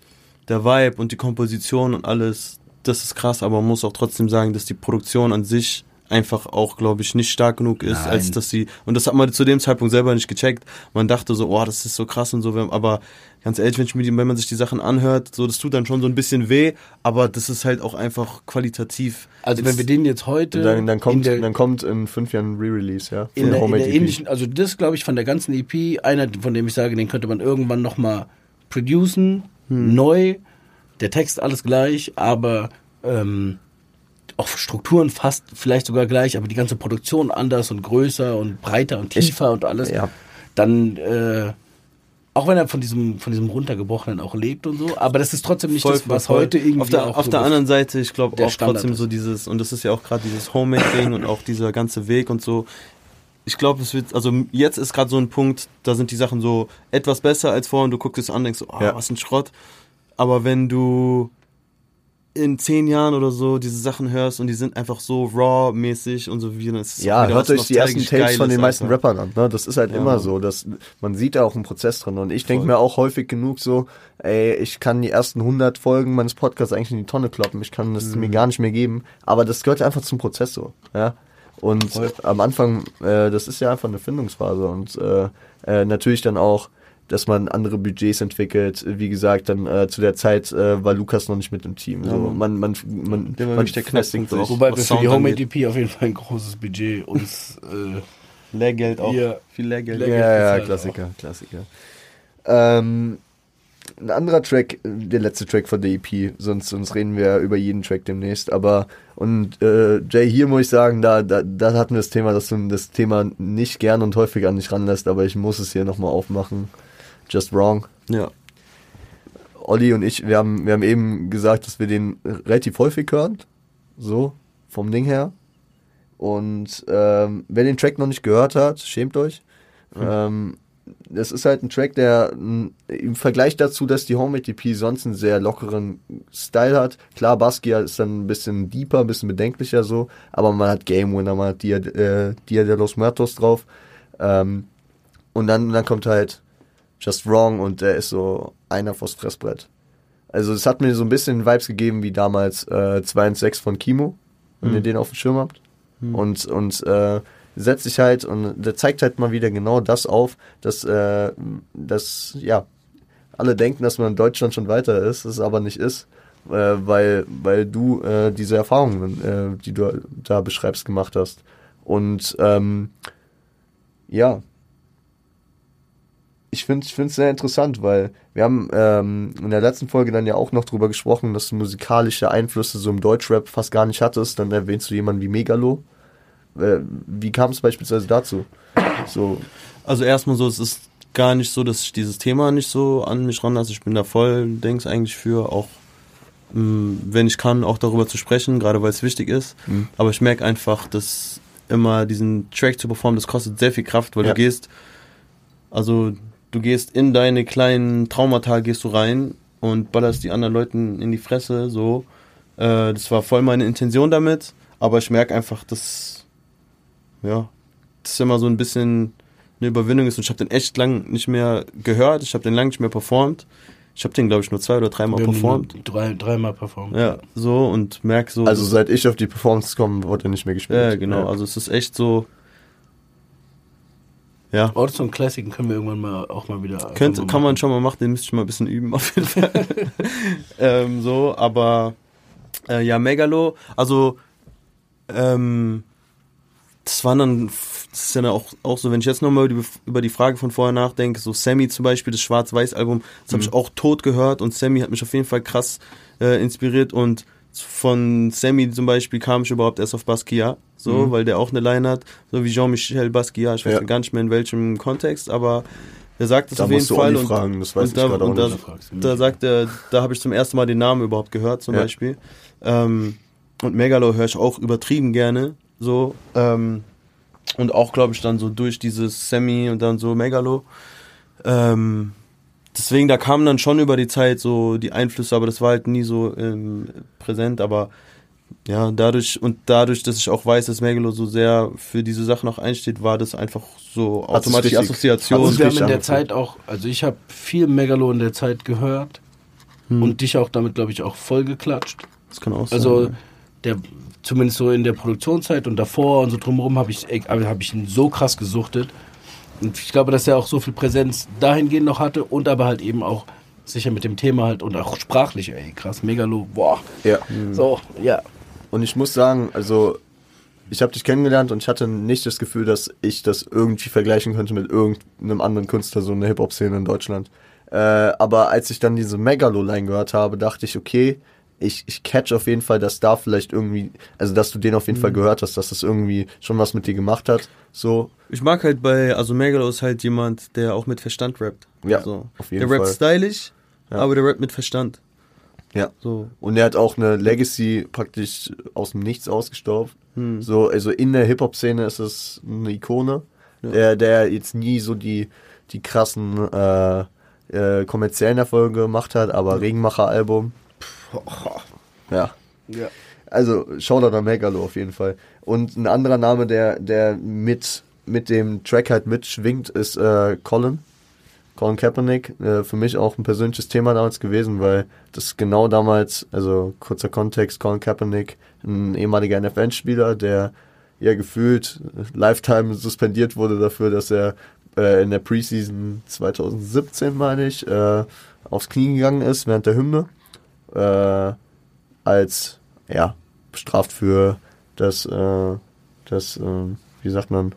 der Vibe und die Komposition und alles, das ist krass, aber man muss auch trotzdem sagen, dass die Produktion an sich einfach auch, glaube ich, nicht stark genug ist, Nein. als dass sie, und das hat man zu dem Zeitpunkt selber nicht gecheckt. Man dachte so, oh, das ist so krass und so, aber ganz ehrlich, wenn, ich mir wenn man sich die Sachen anhört, so, das tut dann schon so ein bisschen weh, aber das ist halt auch einfach qualitativ. also wenn wir den jetzt heute dann, dann, kommt, in der, dann kommt in fünf Jahren ein Re-Release, ja? in der, in der EP. ähnlichen, also das glaube ich von der ganzen EP, einer von dem ich sage, den könnte man irgendwann nochmal producen, Hm. neu, der Text alles gleich, aber ähm, auch Strukturen fast vielleicht sogar gleich, aber die ganze Produktion anders und größer und breiter und tiefer und alles. ja. Dann äh, auch wenn er von diesem von diesem runtergebrochenen auch lebt und so, aber das ist trotzdem nicht Voll, das, was voll. heute irgendwie auf der, auch auf so der anderen Seite, ich glaube der auch Standard trotzdem ist. so dieses, und das ist ja auch gerade dieses Homemade-Ding und auch dieser ganze Weg und so. Ich glaube, es wird, also jetzt ist gerade so ein Punkt, da sind die Sachen so etwas besser als vorher und du guckst es an und denkst so, oh, Ja. was ein Schrott. Aber wenn du in zehn Jahren oder so diese Sachen hörst und die sind einfach so raw-mäßig und so wie das ist Ja, hört euch die ersten Tapes von den meisten einfach. Rappern an. Ne? Das ist halt Ja, immer so. Dass, man sieht da auch einen Prozess drin. Und ich denke Voll. mir auch häufig genug so, ey, ich kann die ersten 100 Folgen meines Podcasts eigentlich in die Tonne kloppen. Ich kann das Mhm. mir gar nicht mehr geben. Aber das gehört einfach zum Prozess so. Ja? Und am Anfang, äh, das ist ja einfach eine Findungsphase. Und äh, äh, natürlich dann auch, dass man andere Budgets entwickelt. Wie gesagt, dann äh, zu der Zeit äh, war Lukas noch nicht mit im Team. So, man, man, man, Der man der Knackpunkt sich. auch. Wobei wir für die Homemade angeht. EP auf jeden Fall ein großes Budget uns äh, Lehrgeld auch. Ja. Viel Lehrgeld. Lehrgeld. Ja, ja, Klassiker, Klassiker. Ähm, ein anderer Track, der letzte Track von der EP, sonst, sonst reden wir über jeden Track demnächst, aber und äh, Jay, hier muss ich sagen, da, da, da hatten wir das Thema, dass du das Thema nicht gern und häufig an dich ranlässt, aber ich muss es hier nochmal aufmachen. Just Wrong. Ja. Olli und ich, wir haben, wir haben eben gesagt, dass wir den relativ häufig hören. So, vom Ding her. Und ähm, wer den Track noch nicht gehört hat, schämt euch. Ähm, das ist halt ein Track, der im Vergleich dazu, dass die Homemade EP sonst einen sehr lockeren Style hat. Klar, Basquiat ist dann ein bisschen deeper, ein bisschen bedenklicher so, aber man hat Game Winner, man hat Dia, äh, Dia de los Muertos drauf. Ähm, und dann, dann kommt halt Just Wrong und der ist so einer vors Fressbrett. Also es hat mir so ein bisschen Vibes gegeben wie damals äh, 2 und 6 von Kimo, wenn ihr den auf dem Schirm habt. Und, und äh, setzt sich halt und der zeigt halt mal wieder genau das auf, dass, äh, dass ja, alle denken, dass man in Deutschland schon weiter ist, es aber nicht ist, äh, weil, weil du äh, diese Erfahrungen, äh, die du da beschreibst, gemacht hast. Und ähm, ja, ich finde es sehr interessant, weil wir haben ähm, in der letzten Folge dann ja auch noch drüber gesprochen, dass du musikalische Einflüsse so im Deutschrap fast gar nicht hattest. Dann erwähnst du jemanden wie Megalo. Äh, wie kam es beispielsweise dazu? So, Also erstmal so, es ist gar nicht so, dass ich dieses Thema nicht so an mich ranlasse. Ich bin da voll, denk's eigentlich für, auch mh, wenn ich kann, auch darüber zu sprechen, gerade weil es wichtig ist. Mhm. Aber ich merke einfach, dass immer diesen Track zu performen, das kostet sehr viel Kraft, weil Ja. du gehst, also du gehst in deine kleinen Traumata, gehst du rein und ballerst die anderen Leuten in die Fresse, so. Äh, das war voll meine Intention damit, aber ich merke einfach, dass, ja, das immer so ein bisschen eine Überwindung ist und ich habe den echt lang nicht mehr gehört, ich habe den lang nicht mehr performt. Ich habe den, glaube ich, nur zwei oder dreimal performt. Drei, dreimal performt. Ja, so und merk so. also seit ich auf die Performance komme, wurde er nicht mehr gespielt. ja, genau. Also es ist echt so. Ja. Ortson Classic können wir irgendwann mal auch mal wieder. Mal kann man schon mal machen, den müsste ich mal ein bisschen üben, auf jeden Fall. ähm, so, aber äh, ja, Megalo, also ähm, das waren dann, das ist ja dann auch, auch so, wenn ich jetzt nochmal über, über die Frage von vorher nachdenke, so Sammy zum Beispiel, das Schwarz-Weiß-Album, das habe ich auch tot gehört und Sammy hat mich auf jeden Fall krass äh, inspiriert und von Sammy zum Beispiel kam ich überhaupt erst auf Basquiat, so, Mhm. weil der auch eine Line hat, so wie Jean-Michel Basquiat, ich weiß Ja. gar nicht mehr in welchem Kontext, aber er sagt es auf jeden Fall Olli und, fragen, das weiß und ich da, und da, da sagt er, da habe ich zum ersten Mal den Namen überhaupt gehört, zum Ja. Beispiel. Ähm, und Megalo höre ich auch übertrieben gerne, so. Ähm, und auch, glaube ich, dann so durch dieses Semi und dann so Megalo. Ähm, deswegen, da kamen dann schon über die Zeit so die Einflüsse, aber das war halt nie so ähm, präsent, aber ja, dadurch und dadurch, dass ich auch weiß, dass Megalo so sehr für diese Sachen auch einsteht, war das einfach so Hat automatisch die richtig- Assoziation. es wir haben in der angefangen. Zeit auch, also ich habe viel Megalo in der Zeit gehört Hm. und dich auch damit, glaube ich, auch voll geklatscht. das kann auch sein. Also der zumindest so in der Produktionszeit und davor und so drumherum habe ich habe ich ihn so krass gesuchtet und ich glaube, dass er auch so viel Präsenz dahingehend noch hatte und aber halt eben auch sicher mit dem Thema halt und auch sprachlich, ey, krass, Megalo, boah. Ja. So, ja. Und ich muss sagen, also ich habe dich kennengelernt und ich hatte nicht das Gefühl, dass ich das irgendwie vergleichen könnte mit irgendeinem anderen Künstler, so eine Hip-Hop-Szene in Deutschland. Äh, aber als ich dann diese Megalo-Line gehört habe, dachte ich, okay, ich, ich catch auf jeden Fall, dass da vielleicht irgendwie, also dass du den auf jeden Fall gehört hast, dass das irgendwie schon was mit dir gemacht hat. So, Ich mag halt bei, also Megalo ist halt jemand, der auch mit Verstand rappt. Ja, so. auf jeden Der rappt Fall. stylisch, Ja. aber der rappt mit Verstand. Ja. So. Und er hat auch eine Legacy praktisch aus dem Nichts ausgestorben. Hm. So, also in der Hip-Hop-Szene ist es eine Ikone, Ja. der, der jetzt nie so die, die krassen äh, äh, kommerziellen Erfolge gemacht hat, aber Regenmacher-Album, ja. Ja. Also Shoutout an Megalo auf jeden Fall. Und ein anderer Name, der, der mit, mit dem Track halt mitschwingt, ist äh, Colin. Colin Kaepernick. Äh, für mich auch ein persönliches Thema damals gewesen, weil das genau damals, also kurzer Kontext, Colin Kaepernick, ein ehemaliger NFL-Spieler, der ja gefühlt Lifetime suspendiert wurde dafür, dass er äh, in der Preseason 2017, meine ich, äh, aufs Knie gegangen ist während der Hymne. Äh, als ja bestraft für das äh, das äh, wie sagt man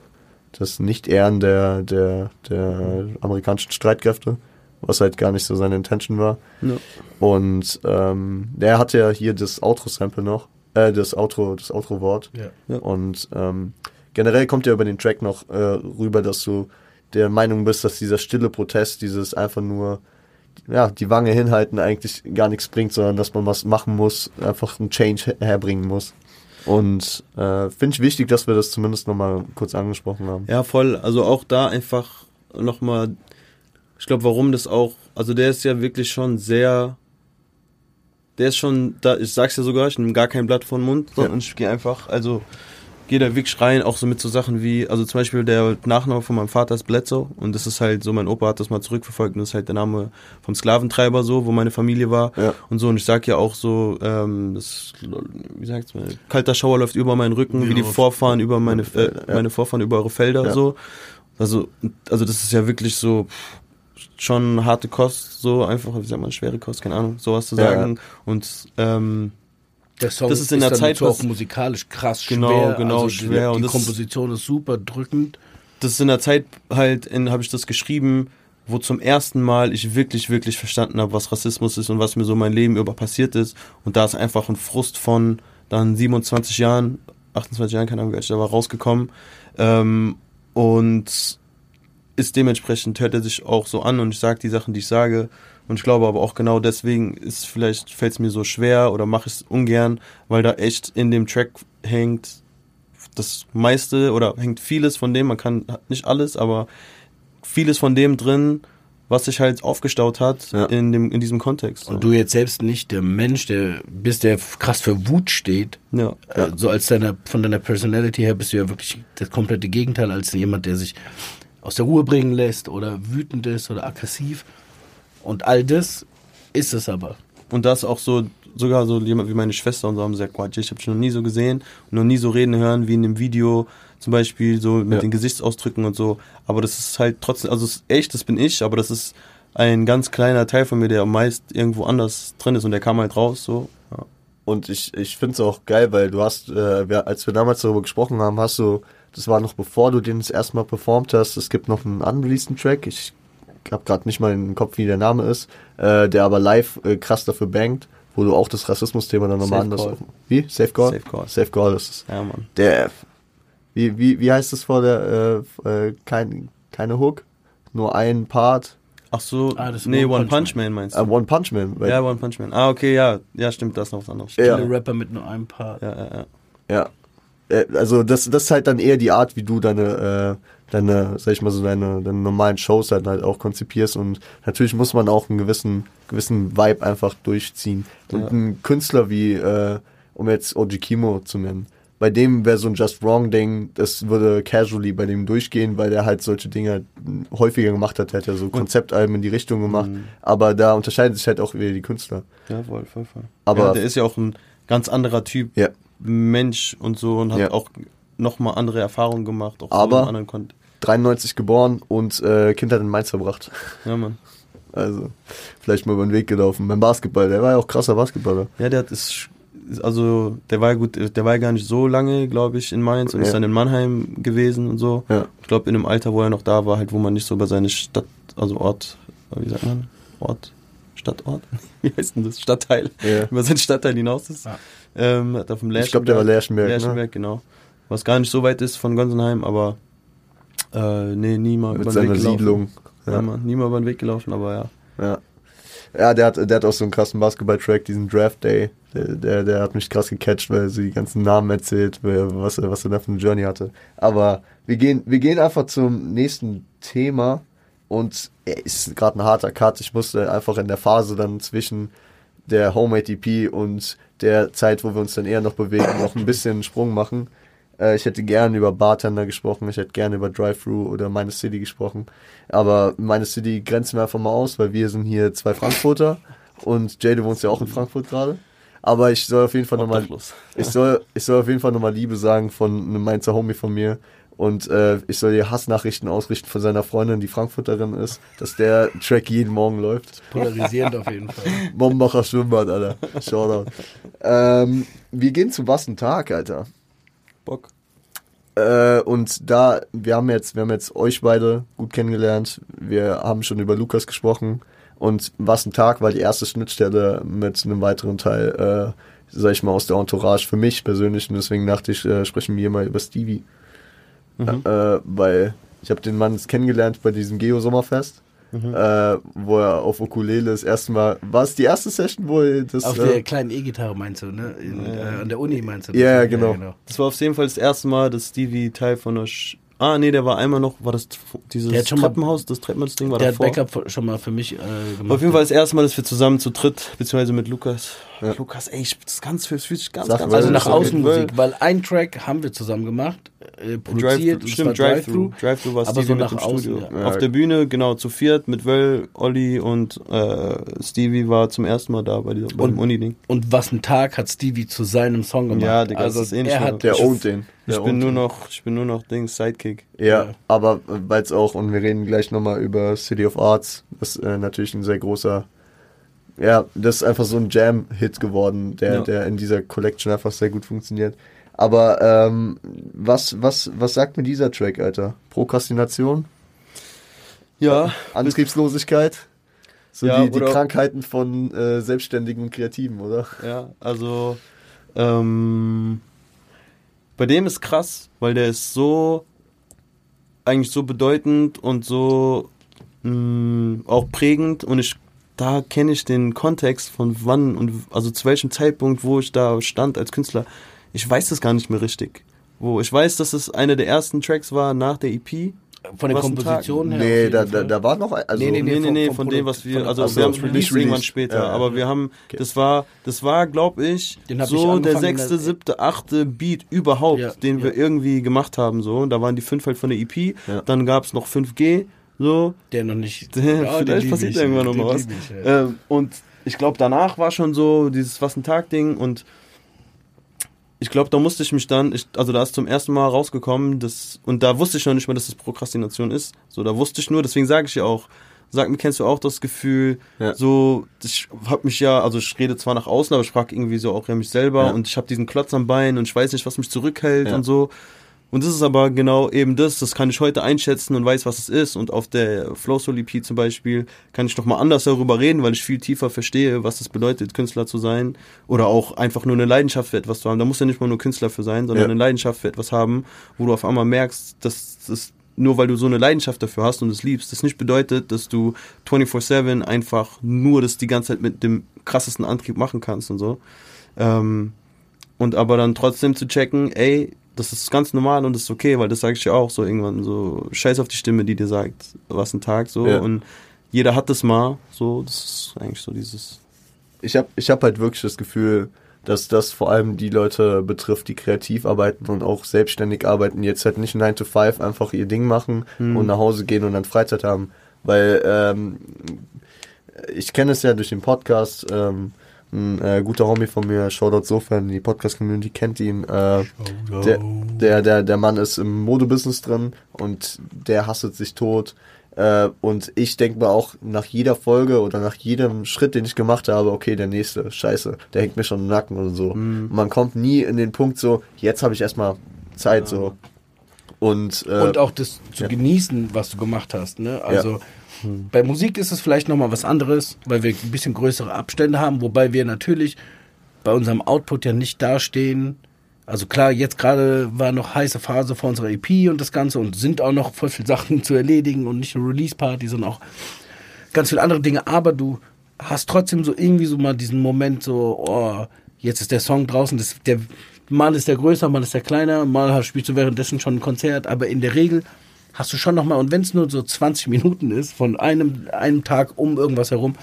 das Nicht-Ehren der der der amerikanischen Streitkräfte was halt gar nicht so seine Intention war Ja. und ähm, der hat ja hier das Outro-Sample noch äh, das Outro das Outro-Wort Ja. Und ähm, generell kommt ja über den Track noch äh, rüber dass du der Meinung bist dass dieser stille Protest dieses einfach nur ja, die Wange hinhalten eigentlich gar nichts bringt, sondern dass man was machen muss, einfach einen Change her- herbringen muss. Und äh, finde ich wichtig, dass wir das zumindest nochmal kurz angesprochen haben. Ja, voll. Also auch da einfach nochmal, ich glaube, warum das auch, also der ist ja wirklich schon sehr, der ist schon, da, ich sag's ja sogar, ich nehme gar kein Blatt vor den Mund, sondern ich gehe einfach, also gehe da wirklich rein, auch so mit so Sachen wie, also zum Beispiel der Nachname von meinem Vater ist Bledsoe und das ist halt so, mein Opa hat das mal zurückverfolgt und das ist halt der Name vom Sklaventreiber so, wo meine Familie war Ja. und so und ich sag ja auch so, ähm, das, wie sagt's mal, kalter Schauer läuft über meinen Rücken, wie die Ja. Vorfahren über meine, äh, Ja. meine Vorfahren über eure Felder Ja. so. Also, also das ist ja wirklich so schon harte Kost, so einfach, wie sagt man, schwere Kost, keine Ahnung, sowas zu Ja, sagen. Und ähm, Der Song Das ist in der dann Zeit dazu auch was- musikalisch krass Genau, schwer. genau, also schwer. Die, Und die Komposition ist super drückend. das ist in der Zeit halt, in habe ich das geschrieben, wo zum ersten Mal ich wirklich, wirklich verstanden habe, was Rassismus ist und was mir so mein Leben über passiert ist. Und da ist einfach ein Frust von dann 27 Jahren, 28 Jahren, keine Ahnung, wie alt ich da war, rausgekommen. Ähm, und ist dementsprechend, hört er sich auch so an und ich sage die Sachen, die ich sage. Und ich glaube aber auch genau deswegen ist vielleicht, fällt es mir so schwer oder mache ich es ungern, weil da echt in dem Track hängt das meiste oder hängt vieles von dem, man kann nicht alles, aber vieles von dem drin, was sich halt aufgestaut hat Ja. in, dem, in diesem Kontext. Und du jetzt selbst nicht der Mensch, der bist, der krass für Wut steht. ja. Äh, So als deiner, von deiner Personality her bist du ja wirklich das komplette Gegenteil als jemand, der sich aus der Ruhe bringen lässt oder wütend ist oder aggressiv. Und all das ist es aber. Und das auch so, sogar so jemand wie meine Schwester und so haben gesagt, Quatsch, ich habe dich noch nie so gesehen und noch nie so reden hören wie in dem Video, zum Beispiel so mit Ja. den Gesichtsausdrücken und so. Aber das ist halt trotzdem, also es ist echt, das bin ich, aber das ist ein ganz kleiner Teil von mir, der meist irgendwo anders drin ist und der kam halt raus so. Ja. Und ich, ich finde es auch geil, weil du hast, äh, wir, als wir damals darüber gesprochen haben, hast du, das war noch bevor du den das erste Mal performt hast, es gibt noch einen unreleaseden Track, ich habe gerade nicht mal im Kopf, wie der Name ist, äh, der aber live äh, krass dafür bangt, wo du auch das Rassismus-Thema dann nochmal anders... Call. Wie? Safe Call? Safe Call. Safe Call ist es. Ja, Mann. Der, wie, wie, wie heißt es vor der, äh, äh, kein, keine Hook, nur ein Part, Ach so, Ah, das ist nee, One One Punch Punch Man meinst äh, du? One Punch Man. ja, One Punch Man. Ah, okay, ja. Ja, stimmt, das ist noch was anderes. Ja. Viele Rapper mit nur einem Part. Ja, ja, ja. Ja. Äh, Also das, das ist halt dann eher die Art, wie du deine, äh, deine, sag ich mal so, deine, deine normalen Shows halt, halt auch konzipierst und natürlich muss man auch einen gewissen, gewissen Vibe einfach durchziehen. Und Ja. ein Künstler wie, äh, um jetzt Oji Kimo zu nennen, bei dem wäre so ein Just Wrong Ding, das würde casually bei dem durchgehen, weil der halt solche Dinge häufiger gemacht hat. Der hat ja so Konzeptalben in die Richtung gemacht, Mhm. aber da unterscheiden sich halt auch wieder die Künstler. Ja, voll, voll, voll. Aber- ja, der ist ja auch ein ganz anderer Typ Ja. Mensch und so und hat Ja. auch nochmal andere Erfahrungen gemacht. Auch so Aber- in anderen Kon 93 geboren und äh, Kindheit in Mainz verbracht. ja, Mann. Also, vielleicht mal über den Weg gelaufen. Beim Basketball, der war ja auch krasser Basketballer. Ja, der hat es, also der war ja gut, der war gar nicht so lange, glaube ich, in Mainz und Ja. ist dann in Mannheim gewesen und so. Ja. Ich glaube, in einem Alter, wo er noch da war, halt, wo man nicht so über seine Stadt, also Ort, wie sagt man? Ort? Stadtort? Wie heißt denn das? Stadtteil. Ja. Über seinen Stadtteil hinaus ist. Ja. Ähm, hat auf dem Ich glaube, der war Lerchenberg. Ne? Lerchenberg, genau. Was gar nicht so weit ist von Gonsenheim, aber äh, nee, nie mal Mit über den seiner Weg gelaufen. Siedlung. Ja. Ja. Nie mal über den Weg gelaufen, aber ja. Ja. Ja, der hat, der hat auch so einen krassen Basketball-Track, diesen Draft Day. Der, der, der hat mich krass gecatcht, weil er so die ganzen Namen erzählt, was er, was er da für eine Journey hatte. Aber wir gehen, wir gehen einfach zum nächsten Thema. Und er ist gerade ein harter Cut. Ich musste einfach in der Phase dann zwischen der Homemade EP und der Zeit, wo wir uns dann eher noch bewegen, noch ein bisschen einen Sprung machen. Äh, ich hätte gerne über Bartender gesprochen, ich hätte gerne über Drive-Thru oder Meine City gesprochen. Aber Meine City grenzen wir einfach mal aus, weil wir sind hier zwei Frankfurter und Jay, du wohnst ja auch in Frankfurt gerade. Aber ich soll auf jeden Fall nochmal, ich soll, ich soll auf jeden Fall nochmal Liebe sagen von einem Mainzer Homie von mir. Und äh, ich soll dir Hassnachrichten ausrichten von seiner Freundin, die Frankfurterin ist, dass der Track jeden Morgen läuft. Polarisierend auf jeden Fall. Mombacher Schwimmbad, Alter. Shoutout. ähm, wir gehen zu was ein Tag, Alter. Bock. Äh, und da, wir haben jetzt, wir haben jetzt euch beide gut kennengelernt. Wir haben schon über Lukas gesprochen. Und was ein Tag war die erste Schnittstelle mit einem weiteren Teil, äh, sag ich mal, aus der Entourage für mich persönlich. Und deswegen dachte ich, äh, sprechen wir mal über Stevie. Mhm. Äh, weil ich habe den Mann kennengelernt bei diesem Geo-Sommerfest. Mhm. Äh, wo er auf Ukulele das erste Mal, war es die erste Session, wo er das... Auf äh, der kleinen E-Gitarre meinst du, ne? In, Ja. äh, an der Uni meinst du? Ja, genau. Das war auf jeden Fall das erste Mal, dass Stevie Teil von der. Sch ah, nee, der war einmal noch. War das dieses Der hat schon mal- Treppenhaus? Das Treppenhaus-Ding war Der hat davor. Backup schon mal für mich äh, gemacht. Auf jeden Fall das erste Mal, dass wir zusammen zu dritt, beziehungsweise mit Lukas. Ja. Lukas, ey, ich, das ganz fühlt sich ganz, Sag ganz Also Ja, nach das außen war Musik, weil ein Track haben wir zusammen gemacht, äh, produziert, Drive, stimmt, Drive-Thru. Drive-Thru war Stevie so mit nach dem außen, Studio. ja. Auf der Bühne, genau, zu viert mit Wöll, Olli und äh, Stevie war zum ersten Mal da bei, dieser, bei Und- dem Uni-Ding. Und was ein Tag hat Stevie zu seinem Song gemacht. Ja, Digga, also das ist ähnlich er schlimm. hat Der ich- ownt den. Ich bin nur noch, ich bin nur noch Dings, Sidekick. Ja, Ja. aber weil es auch, und wir reden gleich nochmal über City of Arts, das ist äh, natürlich ein sehr großer, ja, das ist einfach so ein Jam-Hit geworden, der, Ja. der in dieser Collection einfach sehr gut funktioniert. Aber ähm, was, was, was sagt mir dieser Track, Alter? Prokrastination? Ja, Antriebslosigkeit? So Ja, die, die Krankheiten von äh, Selbstständigen und Kreativen, oder? Ja, also ähm, bei dem ist krass, weil der ist so eigentlich so bedeutend und so mh, auch prägend und ich da kenne ich den Kontext von wann und also zu welchem Zeitpunkt, wo ich da stand als Künstler. Ich weiß das gar nicht mehr richtig. Wo ich weiß, dass es einer der ersten Tracks war nach der EP. von der Komposition her. Nee, da, da, da war noch ein, also Nee, nee, Nee, nee, vom- nee, vom von dem, was wir, von- also Ach so, wir haben es released, irgendwann später, Ja, ja. aber wir haben, Okay. das war, das war, glaube ich, Den hab ich so der sechste, der- siebte, achte Beat überhaupt, Ja, den wir ja. irgendwie gemacht haben, so, und da waren die fünf halt von der EP, Ja. dann gab es noch 5G, so, Der noch nicht. Vielleicht passiert ich, irgendwann noch den mal was. ich, ja. ähm, und ich glaube, danach war schon so dieses Was ein Tag-Ding und ich glaube, da musste ich mich dann, ich, also da ist zum ersten Mal rausgekommen, dass, und da wusste ich noch nicht mal, dass das Prokrastination ist. So, da wusste ich nur, deswegen sage ich ja auch, sag mir, kennst du auch das Gefühl, Ja. so, ich hab mich ja, also ich rede zwar nach außen, aber ich frage irgendwie so auch ja mich selber Ja. und ich habe diesen Klotz am Bein und ich weiß nicht, was mich zurückhält Ja. und so. Und das ist aber genau eben das, das kann ich heute einschätzen und weiß, was es ist. Und auf der Flow Soul EP zum Beispiel kann ich nochmal anders darüber reden, weil ich viel tiefer verstehe, was es bedeutet, Künstler zu sein. Oder auch einfach nur eine Leidenschaft für etwas zu haben. Da muss ja nicht mal nur Künstler für sein, sondern Ja. eine Leidenschaft für etwas haben, wo du auf einmal merkst, dass das nur weil du so eine Leidenschaft dafür hast und es liebst, das nicht bedeutet, dass du 24-7 einfach nur das die ganze Zeit mit dem krassesten Antrieb machen kannst und so. Ähm, und aber dann trotzdem zu checken, ey, das ist ganz normal und das ist okay, weil das sage ich ja auch so irgendwann so, scheiß auf die Stimme, die dir sagt, was ein Tag so Ja. und jeder hat das mal, so, das ist eigentlich so dieses, ich habe ich hab halt wirklich das Gefühl, dass das vor allem die Leute betrifft, die kreativ arbeiten und auch selbstständig arbeiten, jetzt halt nicht 9 to 5 einfach ihr Ding machen und nach Hause gehen und dann Freizeit haben. Weil ähm, ich kenne es ja durch den Podcast, ähm, ein äh, guter Homie von mir, Shoutout sofern, die Podcast-Community kennt ihn. Äh, der, der, der, der Mann ist im Modebusiness drin und der hasselt sich tot. Äh, und ich denke mir auch nach jeder Folge oder nach jedem Schritt, den ich gemacht habe, okay, der nächste, scheiße, der hängt mir schon im Nacken und so. Und man kommt nie in den Punkt so, jetzt habe ich erstmal Zeit so. Und, äh, und auch das zu ja. genießen, was du gemacht hast. Ne? Also bei Musik ist es vielleicht nochmal was anderes, weil wir ein bisschen größere Abstände haben, wobei wir natürlich bei unserem Output ja nicht dastehen. Also klar, jetzt gerade war noch heiße Phase vor unserer EP und das Ganze und sind auch noch voll viele Sachen zu erledigen und nicht nur Release-Party, sondern auch ganz viele andere Dinge. Aber du hast trotzdem so irgendwie so mal diesen Moment so, oh, jetzt ist der Song draußen, das, der, mal ist der größer, mal ist der kleiner, mal spielst du währenddessen schon ein Konzert, aber in der Regel hast du schon nochmal, und wenn es nur so 20 Minuten ist, von einem, einem Tag um irgendwas herum,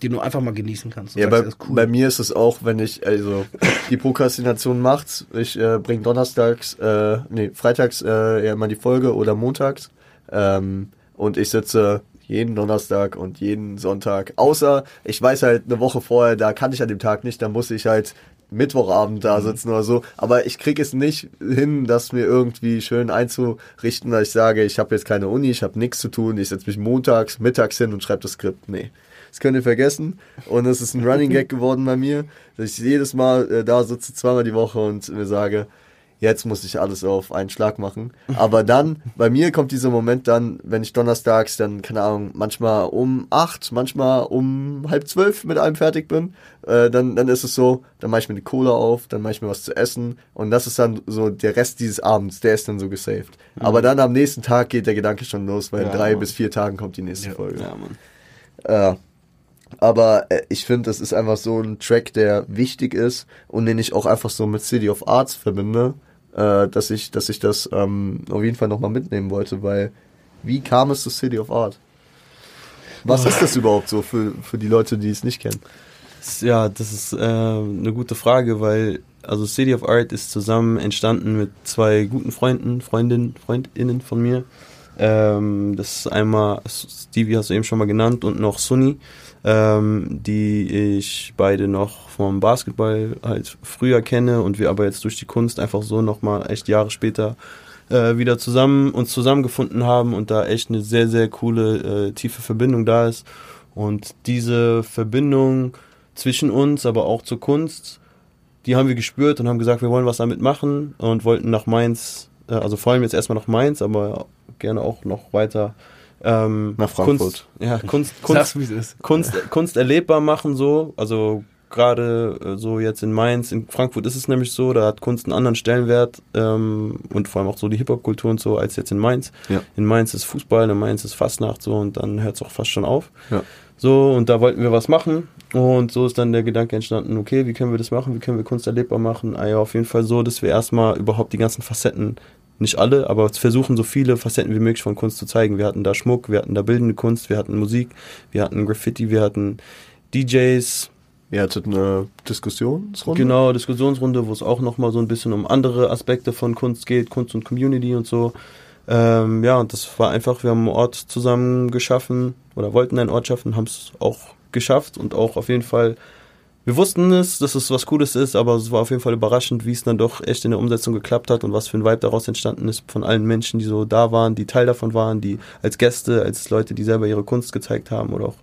die du einfach mal genießen kannst. Ja, sagst, bei, cool. bei mir ist es auch, wenn ich, also die Prokrastination macht's. Ich äh, bringe donnerstags, äh, nee, freitags äh, ja immer die Folge oder montags. Ähm, und ich sitze jeden Donnerstag und jeden Sonntag. Außer ich weiß halt eine Woche vorher, da kann ich an dem Tag nicht, dann muss ich halt Mittwochabend da sitzen oder so. Aber ich krieg es nicht hin, das mir irgendwie schön einzurichten, dass ich sage, ich habe jetzt keine Uni, ich habe nichts zu tun, ich setze mich montags, mittags hin und schreibe das Skript. Nee. Das könnt ihr vergessen. Und es ist ein Running Gag geworden bei mir, dass ich jedes Mal äh, da sitze, zweimal die Woche und mir sage, jetzt muss ich alles auf einen Schlag machen. Aber dann, bei mir kommt dieser Moment dann, wenn ich donnerstags dann, keine Ahnung, manchmal um acht, manchmal um halb zwölf mit allem fertig bin, äh, dann, dann ist es so, dann mache ich mir die Cola auf, dann mache ich mir was zu essen und das ist dann so der Rest dieses Abends, der ist dann so gesaved. Aber dann am nächsten Tag geht der Gedanke schon los, weil in Ja, drei Mann. bis vier Tagen kommt die nächste Folge. ja, Mann. Äh, aber ich finde, das ist einfach so ein Track, der wichtig ist und den ich auch einfach so mit City of Arts verbinde, äh, dass ich, dass ich das ähm, auf jeden Fall nochmal mitnehmen wollte, weil wie kam es zu City of Art? Was ist das überhaupt so für, für die Leute, die es nicht kennen? Ja, das ist äh, eine gute Frage, weil also City of Art ist zusammen entstanden mit zwei guten Freunden, Freundinnen, Freundinnen von mir. Ähm, das ist einmal Stevie hast du eben schon mal genannt und noch Sunny, ähm, die ich beide noch vom Basketball halt früher kenne und wir aber jetzt durch die Kunst einfach so nochmal echt Jahre später äh, wieder zusammen uns zusammengefunden haben und da echt eine sehr, sehr coole, äh, tiefe Verbindung da ist. Und diese Verbindung zwischen uns, aber auch zur Kunst, die haben wir gespürt und haben gesagt, wir wollen was damit machen und wollten nach Mainz, äh, also vor allem jetzt erstmal nach Mainz, aber gerne auch noch weiter ähm, Nach Frankfurt. Kunst, ja, Kunst, Kunst, ist. Kunst, Kunst erlebbar machen so. Also gerade äh, so jetzt in Mainz, in Frankfurt ist es nämlich so, da hat Kunst einen anderen Stellenwert ähm, und vor allem auch so die Hip-Hop-Kultur und so als jetzt in Mainz. Ja. In Mainz ist Fußball, in Mainz ist Fastnacht so und dann hört es auch fast schon auf. Ja. So, und da wollten wir was machen. Und so ist dann der Gedanke entstanden, okay, wie können wir das machen? Wie können wir Kunst erlebbar machen? Ah ja, auf jeden Fall so, dass wir erstmal überhaupt die ganzen Facetten, nicht alle, aber versuchen so viele Facetten wie möglich von Kunst zu zeigen. Wir hatten da Schmuck, wir hatten da bildende Kunst, wir hatten Musik, wir hatten Graffiti, wir hatten DJs, Ihr hattet eine Diskussionsrunde? Genau, Diskussionsrunde, wo es auch nochmal so ein bisschen um andere Aspekte von Kunst geht, Kunst und Community und so. Ähm, ja, und das war einfach, wir haben einen Ort zusammen geschaffen oder wollten einen Ort schaffen, haben es auch geschafft und auch auf jeden Fall wir wussten es, dass es was Cooles ist, aber es war auf jeden Fall überraschend, wie es dann doch echt in der Umsetzung geklappt hat und was für ein Vibe daraus entstanden ist von allen Menschen, die so da waren, die Teil davon waren, die als Gäste, als Leute, die selber ihre Kunst gezeigt haben oder auch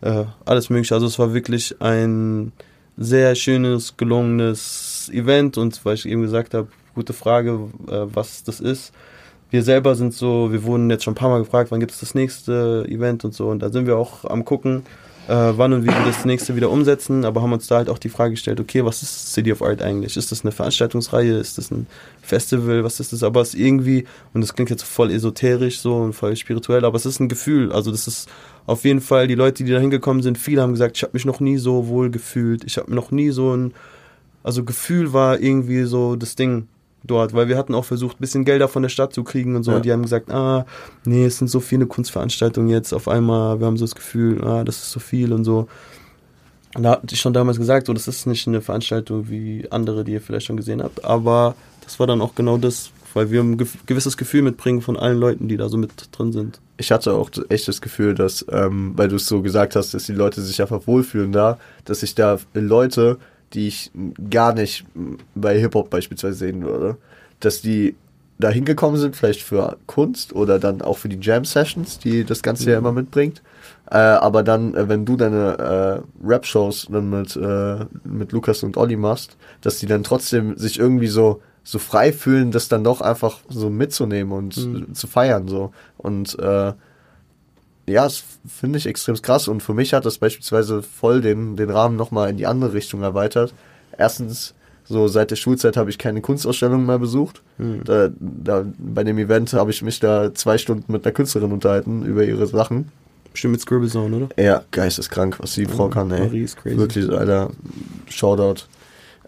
äh, alles mögliche. Also es war wirklich ein sehr schönes, gelungenes Event und weil ich eben gesagt habe, gute Frage, äh, was das ist. Wir selber sind so, wir wurden jetzt schon ein paar Mal gefragt, wann gibt es das nächste Event und so und da sind wir auch am gucken wann und wie wir das nächste wieder umsetzen, aber haben uns da halt auch die Frage gestellt, okay, was ist City of Art eigentlich? Ist das eine Veranstaltungsreihe? Ist das ein Festival? Was ist das? Aber es ist irgendwie, und das klingt jetzt voll esoterisch so und voll spirituell, aber es ist ein Gefühl. Also das ist auf jeden Fall, die Leute, die da hingekommen sind, viele haben gesagt, ich habe mich noch nie so wohl gefühlt. Ich habe noch nie so ein, also Gefühl war irgendwie so das Ding dort, weil wir hatten auch versucht, ein bisschen Gelder von der Stadt zu kriegen und so. Ja. Und die haben gesagt, ah, nee, es sind so viele Kunstveranstaltungen jetzt auf einmal. Wir haben so das Gefühl, ah, das ist so viel und so. Und da hatte ich schon damals gesagt, so, das ist nicht eine Veranstaltung wie andere, die ihr vielleicht schon gesehen habt. Aber das war dann auch genau das, weil wir ein gewisses Gefühl mitbringen von allen Leuten, die da so mit drin sind. Ich hatte auch echt das Gefühl, dass, ähm, weil du es so gesagt hast, dass die Leute sich einfach wohlfühlen da, dass sich da Leute die ich gar nicht bei Hip-Hop beispielsweise sehen würde. Dass die da hingekommen sind, vielleicht für Kunst oder dann auch für die Jam-Sessions, die das Ganze mhm. ja immer mitbringt. Äh, aber dann, äh, wenn du deine äh, Rap-Shows dann mit, äh, mit Lukas und Olli machst, dass die dann trotzdem sich irgendwie so so frei fühlen, das dann doch einfach so mitzunehmen und mhm. zu feiern so und äh, ja, das finde ich extrem krass und für mich hat das beispielsweise voll den, den Rahmen nochmal in die andere Richtung erweitert. Erstens, so seit der Schulzeit habe ich keine Kunstausstellung mehr besucht. Mhm. Da, da, bei dem Event habe ich mich da zwei Stunden mit einer Künstlerin unterhalten über ihre Sachen. Bestimmt mit Scribble Zone, oder? Ja, geisteskrank, was die Frau kann, ey. Marie ist crazy. Wirklich, Alter, Shoutout.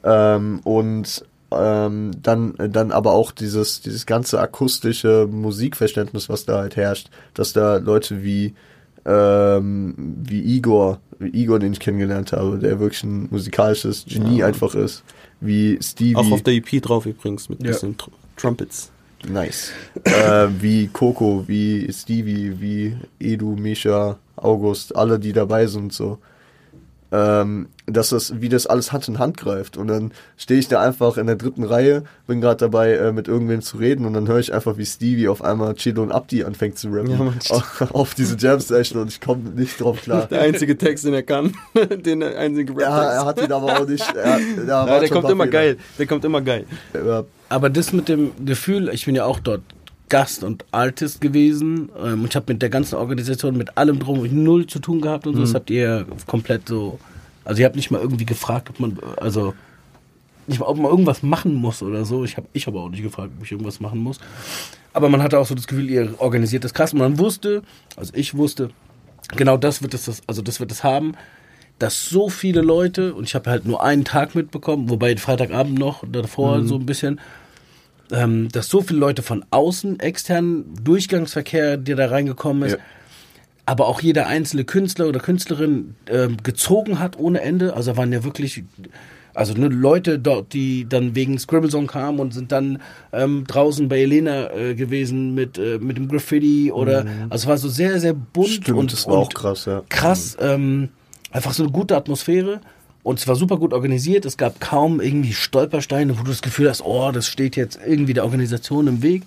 Ähm, und ähm, dann, dann aber auch dieses, dieses ganze akustische Musikverständnis, was da halt herrscht, dass da Leute wie, ähm, wie Igor, wie Igor, den ich kennengelernt habe, der wirklich ein musikalisches Genie ja. einfach ist, wie Stevie. Auch auf der EP drauf übrigens mit ja. bisschen Tr Trumpets. Nice. äh, wie Coco, wie Stevie, wie Edu, Misha, August, alle, die dabei sind, so ähm, dass das, wie das alles Hand in Hand greift. Und dann stehe ich da einfach in der dritten Reihe, bin gerade dabei, äh, mit irgendwem zu reden und dann höre ich einfach, wie Stevie auf einmal Chilo und Abdi anfängt zu rappen. Ja, auf, auf diese Jam-Session und ich komme nicht drauf klar. Der einzige Text, den er kann. den einzigen Rap Ja, er hat ihn aber auch nicht. Er, ja, der kommt immer geil. Der kommt immer geil. Ja. Aber das mit dem Gefühl, ich bin ja auch dort Gast und Artist gewesen. Ähm, ich habe mit der ganzen Organisation, mit allem drum null zu tun gehabt und so. Mhm. Das habt ihr komplett so. Also ihr habt nicht mal irgendwie gefragt, ob man, also nicht mal, ob man irgendwas machen muss oder so. Ich habe ich aber auch nicht gefragt, ob ich irgendwas machen muss. Aber man hatte auch so das Gefühl, ihr organisiert das krass. Und man wusste, also ich wusste, genau das wird es, also das wird es haben, dass so viele Leute, und ich habe halt nur einen Tag mitbekommen, wobei Freitagabend noch, davor mhm. so ein bisschen, ähm, dass so viele Leute von außen, externen Durchgangsverkehr, der da reingekommen ist, ja. aber auch jeder einzelne Künstler oder Künstlerin äh, gezogen hat ohne Ende. Also waren ja wirklich also nur Leute dort, die dann wegen Scribblezone kamen und sind dann ähm, draußen bei Elena äh, gewesen mit, äh, mit dem Graffiti oder mhm. also es war so sehr, sehr bunt Stimmt, und, das war und auch krass, ja. Krass, ähm, einfach so eine gute Atmosphäre. Und es war super gut organisiert. Es gab kaum irgendwie Stolpersteine, wo du das Gefühl hast, oh, das steht jetzt irgendwie der Organisation im Weg.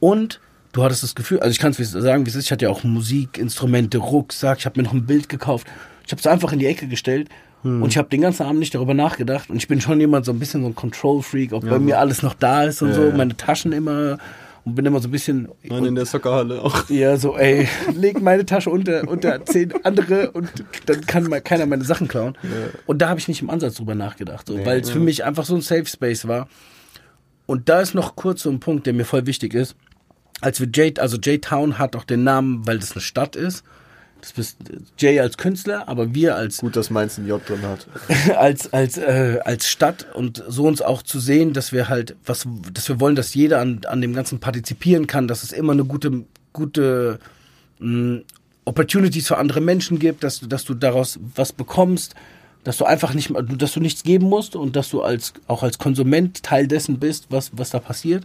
Und du hattest das Gefühl, also ich kann es sagen, wie es ist, ich hatte ja auch Musikinstrumente, Rucksack, ich habe mir noch ein Bild gekauft. Ich habe es einfach in die Ecke gestellt hm. und ich habe den ganzen Abend nicht darüber nachgedacht. Und ich bin schon jemand, so ein bisschen so ein Control-Freak, ob ja. bei mir alles noch da ist und ja, so, meine Taschen immer und bin immer so ein bisschen. Nein, in der Soccerhalle auch. Ja, so, ey, leg meine Tasche unter, unter zehn andere und dann kann mal keiner meine Sachen klauen. Ja. Und da habe ich nicht im Ansatz drüber nachgedacht, so, ja, weil es ja. für mich einfach so ein Safe Space war. Und da ist noch kurz so ein Punkt, der mir voll wichtig ist. Als wir J, also J-Town hat auch den Namen, weil das eine Stadt ist. Das bist Jay als Künstler, aber wir als gut, dass Mainz ein J drin hat. als als äh, als Stadt und so uns auch zu sehen, dass wir halt was, dass wir wollen, dass jeder an an dem Ganzen partizipieren kann, dass es immer eine gute gute mh, Opportunities für andere Menschen gibt, dass dass du daraus was bekommst, dass du einfach nicht, dass du nichts geben musst und dass du als auch als Konsument Teil dessen bist, was was da passiert.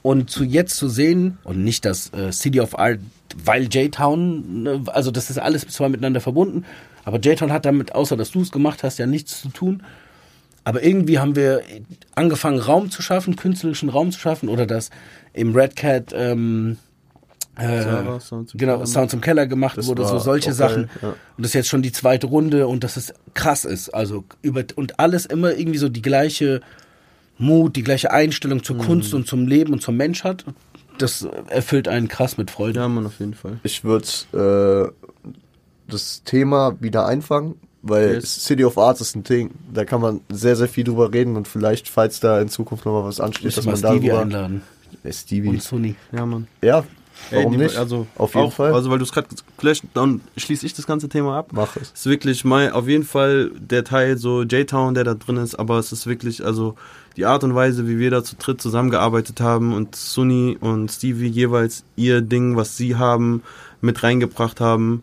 Und zu jetzt zu sehen, und nicht das äh, City of Art, weil J-Town, ne, also das ist alles zwar miteinander verbunden, Aber J-Town hat damit, außer dass du es gemacht hast, ja nichts zu tun. Aber irgendwie haben wir angefangen, Raum zu schaffen, künstlerischen Raum zu schaffen oder das im Red Cat ähm, äh, Sarah, Sound zum genau, Keller. Sound zum Keller gemacht Das wurde, so solche auch Sachen. ja. Und das ist jetzt schon die zweite Runde und dass es krass ist. Also über und alles immer irgendwie so die gleiche Mut, die gleiche Einstellung zur Kunst und zum Leben und zum Mensch hat. Das erfüllt einen krass mit Freude. Ja, Mann, auf jeden Fall. Ich würde äh, das Thema wieder einfangen, weil Yes. City of Arts ist ein Ding. Da kann man sehr, sehr viel drüber reden und vielleicht, falls da in Zukunft nochmal was ansteht, dass man Stevie darüber. einladen. Äh, Stevie. Und Sunny. Ja, Mann. Ja, warum Ey, die- nicht? Also, Auf jeden auch, Fall. Also, weil du es gerade, vielleicht, dann schließe ich das ganze Thema ab. Mach es. ist wirklich mal auf jeden Fall der Teil so J-Town, der da drin ist, aber es ist wirklich, also die Art und Weise, wie wir da zu dritt zusammengearbeitet haben und Sunny und Stevie jeweils ihr Ding, was sie haben, mit reingebracht haben,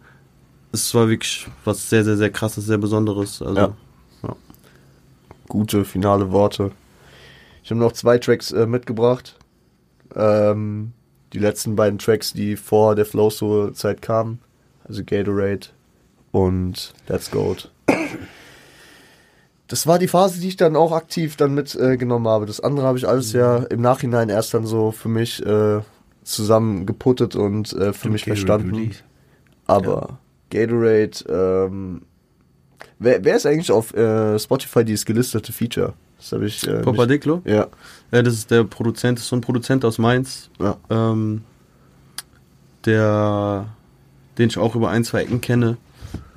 es war wirklich was sehr, sehr, sehr krasses, sehr besonderes. Also, Ja. Gute finale Worte. Ich habe noch zwei Tracks äh, mitgebracht. Ähm, die letzten beiden Tracks, die vor der Flow-Zeit kamen. Also Gatorade und Let's Goat. Das war die Phase, die ich dann auch aktiv dann mitgenommen habe. Das andere habe ich alles ja im Nachhinein erst dann so für mich äh, zusammen geputtet und äh, für mich verstanden. Aber Gatorade, ähm, wer, wer ist eigentlich auf äh, Spotify dieses gelistete Feature? Das habe ich. Äh, Papa Diclo, ja, ja, das ist der Produzent, das ist so ein Produzent aus Mainz, ja. ähm, der, den ich auch über ein, zwei Ecken kenne.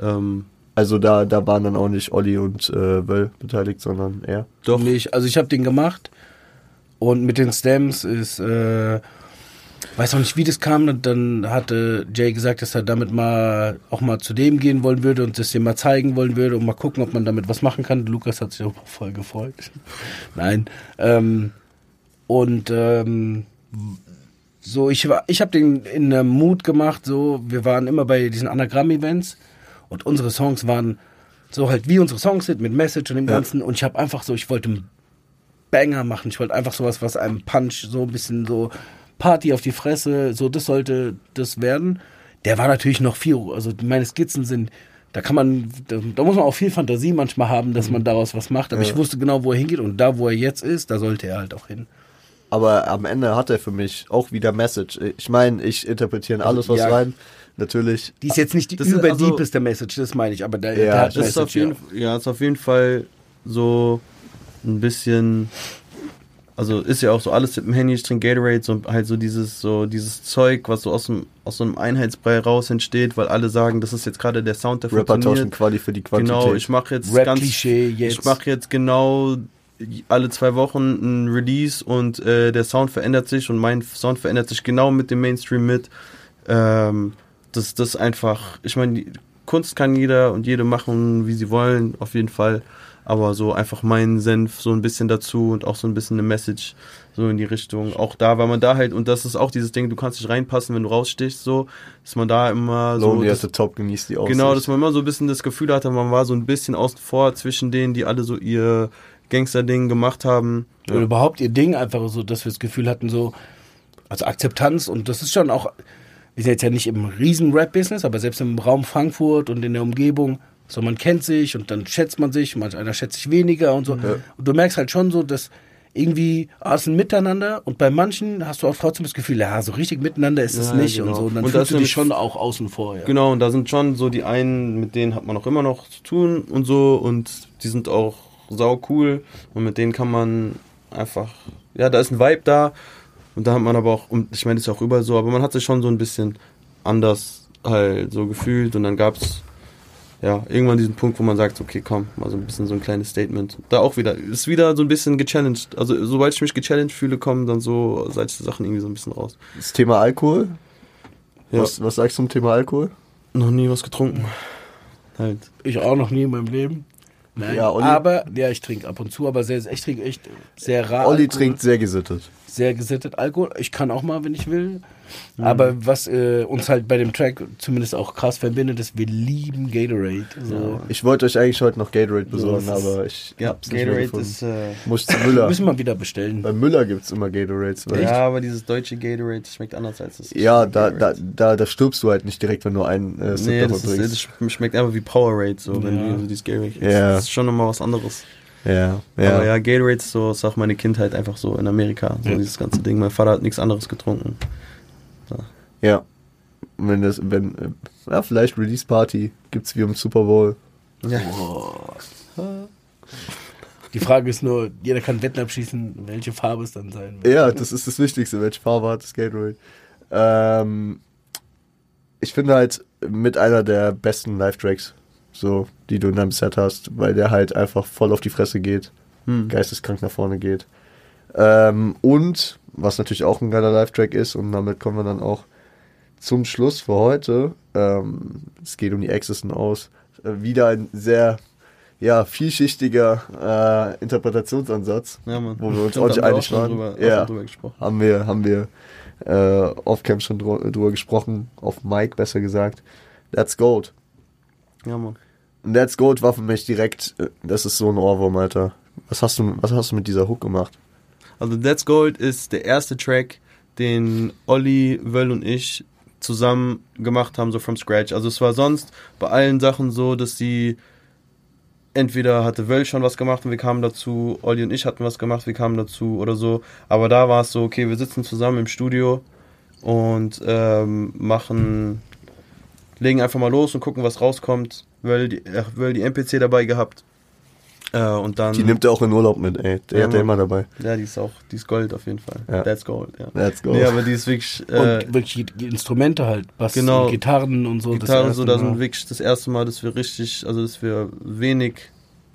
Ähm, Also da, da waren dann auch nicht Olli und äh, Wöll beteiligt, sondern er. doch, Nicht. Also ich habe den gemacht und mit den Stems ist, äh, weiß auch nicht, wie das kam. Dann hatte Jay gesagt, dass er damit mal auch mal zu dem gehen wollen würde und das dem mal zeigen wollen würde und mal gucken, ob man damit was machen kann. Lukas hat sich auch voll gefreut. Nein. Ähm, und ähm, so, ich war, ich habe den in einem Mut gemacht. So, wir waren immer bei diesen Anagramm-Events und unsere Songs waren so halt wie unsere Songs sind mit Message und dem Ja. Ganzen. Und ich habe einfach so, ich wollte einen Banger machen. Ich wollte einfach sowas, was einem Punch so ein bisschen so Party auf die Fresse. So, das sollte das werden. Der war natürlich noch viel. Also meine Skizzen sind. Da kann man, da, da muss man auch viel Fantasie manchmal haben, dass man daraus was macht. Aber Ja. ich wusste genau, wo er hingeht und da, wo er jetzt ist, da sollte er halt auch hin. Aber am Ende hat er für mich auch wieder Message. Ich meine, ich interpretiere alles was Ja. rein. Natürlich. Die ist jetzt nicht die Das ist überdeepeste Message, das meine ich, aber der, Ja, der hat Das ist auf Message, jeden, ja. ja. ist auf jeden Fall so ein bisschen, also ist ja auch so alles mit dem Handy, ich trinke Gatorade, so halt so dieses, so dieses Zeug, was so aus, dem, aus so einem Einheitsbrei raus entsteht, weil alle sagen, das ist jetzt gerade der Sound, der Rapper tauschen funktioniert. Quali für die Quantität. Genau, ich mache jetzt Rap ganz, Klischee jetzt. ich mache jetzt genau alle zwei Wochen ein Release und äh, der Sound verändert sich und mein Sound verändert sich genau mit dem Mainstream mit. Ähm, das das einfach, ich meine, die Kunst kann jeder und jede machen, wie sie wollen, auf jeden Fall. Aber so einfach meinen Senf so ein bisschen dazu und auch so ein bisschen eine Message so in die Richtung. Auch da, weil man da halt, und das ist auch dieses Ding, du kannst dich reinpassen, wenn du rausstichst, so, dass man da immer so. Lonely das- at the Top genießt die Aussicht. Genau, dass man immer so ein bisschen das Gefühl hatte, man war so ein bisschen außen vor zwischen denen, die alle so ihr Gangster-Ding gemacht haben. Oder überhaupt ihr Ding einfach so, dass wir das Gefühl hatten, so, also Akzeptanz und das ist schon auch, wir sind jetzt ja nicht im riesen Rap-Business, aber selbst im Raum Frankfurt und in der Umgebung, so man kennt sich und dann schätzt man sich, manch einer schätzt sich weniger und so. Und du merkst halt schon so, dass irgendwie, ah, es ist ein Miteinander und bei manchen hast du auch trotzdem das Gefühl, ja, so richtig miteinander ist es Ja, nicht genau. und so. Und dann Und fühlst du dich schon auch außen vor, ja. Genau, und da sind schon so die einen, mit denen hat man auch immer noch zu tun und so und die sind auch sau cool und mit denen kann man einfach, ja, da ist ein Vibe da und da hat man aber auch, und ich meine, das ist ja auch überall so, aber man hat sich schon so ein bisschen anders halt so gefühlt und dann gab's ja, irgendwann diesen Punkt, wo man sagt, okay, komm, mal so ein bisschen so ein kleines Statement. Da auch wieder, ist wieder so ein bisschen gechallenged. Also, sobald ich mich gechallenged fühle, kommen dann so solche Sachen irgendwie so ein bisschen raus. Das Thema Alkohol. Ja. Was, was sagst du zum Thema Alkohol? Noch nie was getrunken. Halt. Ich auch noch nie in meinem Leben. Nein, Ja, Olli- aber, ja, ich trinke ab und zu, aber sehr, ich trinke echt sehr rar. Olli Alkohol. trinkt sehr gesittet. Sehr gesittet. Alkohol, ich kann auch mal, wenn ich will. Mhm. Aber was äh, uns halt bei dem Track zumindest auch krass verbindet, ist, wir lieben Gatorade. So. Ich wollte euch eigentlich heute noch Gatorade besorgen, ist- aber ich Ja, hab's nicht mehr Gatorade gefunden. ist. Äh, Muss zu Müller. Müssen wir wieder bestellen. Bei Müller gibt's immer Gatorades. Weil ja, aber dieses deutsche Gatorade schmeckt anders als das. ja, da, da, Gatorade. da, da stirbst du halt nicht direkt, wenn du einen äh, Sip Nee, davon das, ist, das schmeckt einfach wie Powerade, so, wenn Ja. du so dieses Gatorade kriegst. Ja. Das ist schon nochmal was anderes. Ja, Ja. ja. Aber ja, Gatorade ist so, ist auch meine Kindheit einfach so in Amerika. So Ja. dieses ganze Ding. Mein Vater hat nichts anderes getrunken. Ja. Und Wenn das, wenn, ja, vielleicht Release Party gibt's wie im Super Bowl. Ja. Die Frage ist nur, jeder kann Wetten abschließen, welche Farbe es dann sein wird. Ja, das ist das Wichtigste. Welche Farbe hat das Gatorade? Ähm, ich finde halt mit einer der besten Live-Tracks, so, die du in deinem Set hast, weil der halt einfach voll auf die Fresse geht. Hm. geisteskrank nach vorne geht. Ähm, und, was natürlich auch ein geiler Live-Track ist, und damit kommen wir dann auch zum Schluss für heute. Ähm, es geht um die Existen aus. Äh, wieder ein sehr, ja, vielschichtiger äh, Interpretationsansatz, Ja, wo wir uns Stimmt, auch nicht einig waren. drüber, ja, drüber haben wir, haben wir äh, off-cam schon drü drüber gesprochen, auf Mike besser gesagt. That's Gold. Ja, Mann. That's Gold war für mich direkt, äh, das ist so ein Ohrwurm, Alter. Was hast du, was hast du mit dieser Hook gemacht? Also That's Gold ist der erste Track, den Olli, Wöll und ich zusammen gemacht haben, so from scratch. Also es war sonst bei allen Sachen so, dass sie entweder hatte Wöll schon was gemacht und wir kamen dazu, Olli und ich hatten was gemacht, wir kamen dazu oder so. Aber da war es so, okay, wir sitzen zusammen im Studio und ähm, machen, legen einfach mal los und gucken, was rauskommt. Wöll die, äh, Wöll die MPC dabei gehabt. Äh, und dann. Die nimmt er auch in Urlaub mit, ey. Der Ja, hat er immer dabei. Ja, die ist auch, die ist Gold auf jeden Fall. Ja. That's Gold, ja. That's Gold. Nee, aber die ist wirklich, äh, Und wirklich die Instrumente halt, Bass, Genau. und Gitarren und so. das Gitarre, erste so, da sind wirklich das erste Mal, dass wir richtig, also dass wir wenig,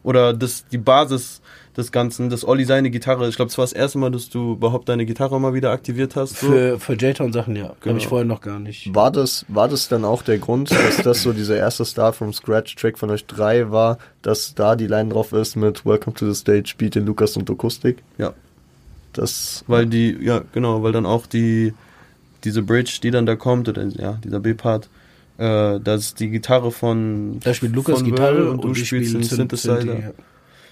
oder das, die Basis des Ganzen, dass Olli seine Gitarre, ich glaube, es war das erste Mal, dass du überhaupt deine Gitarre mal wieder aktiviert hast. So. Für, für J-Town-Sachen, ja. Genau. Habe ich vorher noch gar nicht. War das, war das dann auch der Grund, dass das so dieser erste Start from Scratch Track von euch drei war, dass da die Line drauf ist mit Welcome to the Stage, Beat den Lukas und Akustik? Ja. Das, Weil die, ja, genau, weil dann auch die, diese Bridge, die dann da kommt, oder ja, dieser B-Part, äh, das ist die Gitarre von. Da spielt Lukas Gitarre Will und, du spielst den Synth- Synthesizer. Synthi, ja.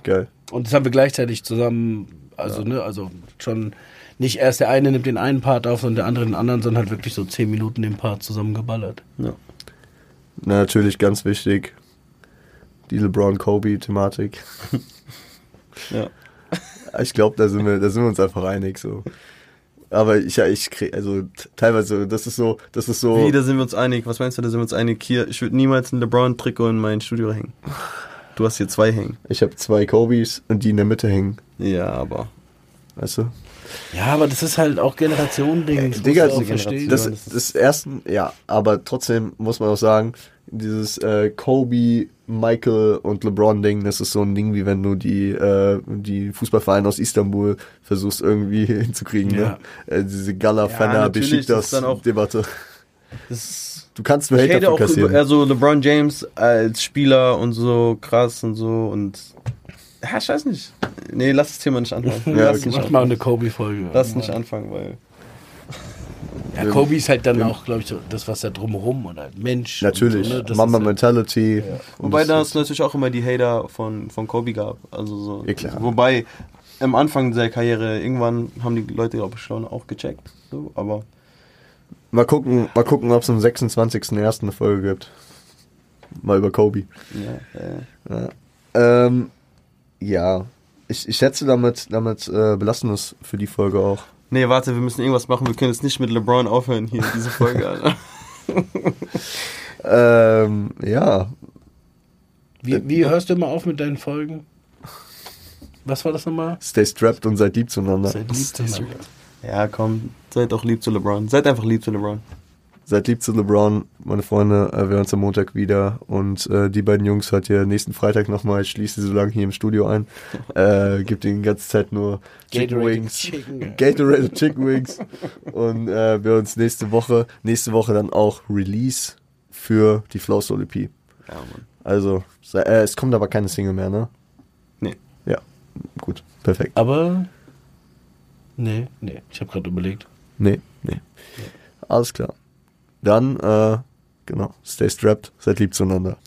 Geil. Und das haben wir gleichzeitig zusammen, also, ne, also schon nicht erst der eine nimmt den einen Part auf und der andere den anderen, sondern halt wirklich so zehn Minuten den Part zusammen geballert. Ja. Na, natürlich ganz wichtig. Die LeBron-Kobe-Thematik. ja. Ich glaube, da sind wir, da sind wir uns einfach einig, so. Aber ich, ja, ich krieg, also teilweise, das ist so, das ist so. Wie, da sind wir uns einig. Was meinst du, da sind wir uns einig? Hier, ich würde niemals ein LeBron-Trikot in mein Studio hängen. Du hast hier zwei hängen. Ich habe zwei Kobes und die in der Mitte hängen, Ja, aber. weißt du? Ja, aber das ist halt auch Generationending. Das Digga, auch das- verstehen. Das, Ja, das ist- das ersten, ja, aber trotzdem muss man auch sagen, dieses äh, Kobe, Michael und LeBron-Ding, das ist so ein Ding, wie wenn du die, äh, die Fußballvereine aus Istanbul versuchst irgendwie hinzukriegen, Ja. ne? Äh, diese Gala, Ja, Du kannst nur ich Hate hätte dafür auch über, kassieren. also LeBron James als Spieler und so krass und so und. Ja, ich weiß nicht. Nee, lass das Thema nicht anfangen. Ja, lass okay. nicht Mach mal eine Kobe-Folge. Lass nicht anfangen, weil. Ja, Kobe ist halt dann auch, glaube ich, so das, was da drumherum oder Mensch. Natürlich, Und so, ne? Mama halt- Mentality. Und Wobei da es natürlich auch immer die Hater von, von Kobe gab. Also so. Ja, klar. Wobei am Anfang seiner Karriere, irgendwann haben die Leute, glaube ich, schon auch gecheckt. So, aber Mal gucken, mal gucken, ob es am 26.01. eine Folge gibt. Mal über Kobe. ja, äh, Ja. Ähm, ja. Ich, ich schätze, damit, damit äh, belassen wir es für die Folge auch. Nee, warte, wir müssen irgendwas machen. Wir können jetzt nicht mit LeBron aufhören hier, diese Folge, Alter. Ähm, ja. Wie, wie hörst du immer auf mit deinen Folgen? Was war das nochmal? Stay strapped und seid lieb zueinander. Seid lieb zueinander. Ja, komm, seid doch lieb zu LeBron. Seid einfach lieb zu LeBron. Seid lieb zu LeBron, meine Freunde. Äh, wir hören uns am Montag wieder. Und äh, die beiden Jungs hört ihr nächsten Freitag nochmal. Ich schließe sie so lange hier im Studio ein. Äh, gibt ihnen die ganze Zeit nur Chicken Wings. Chicken. Gatorade Chicken Wings. Und äh, wir hören uns nächste Woche. Nächste Woche dann auch Release für die Flow Soul EP. Ja, Mann. Also, äh, es kommt aber keine Single mehr, ne? Nee. Ja, gut, perfekt. Aber Nee, nee, ich habe gerade überlegt. Nee, nee. Alles klar. Dann, äh, genau, stay strapped, seid lieb zueinander.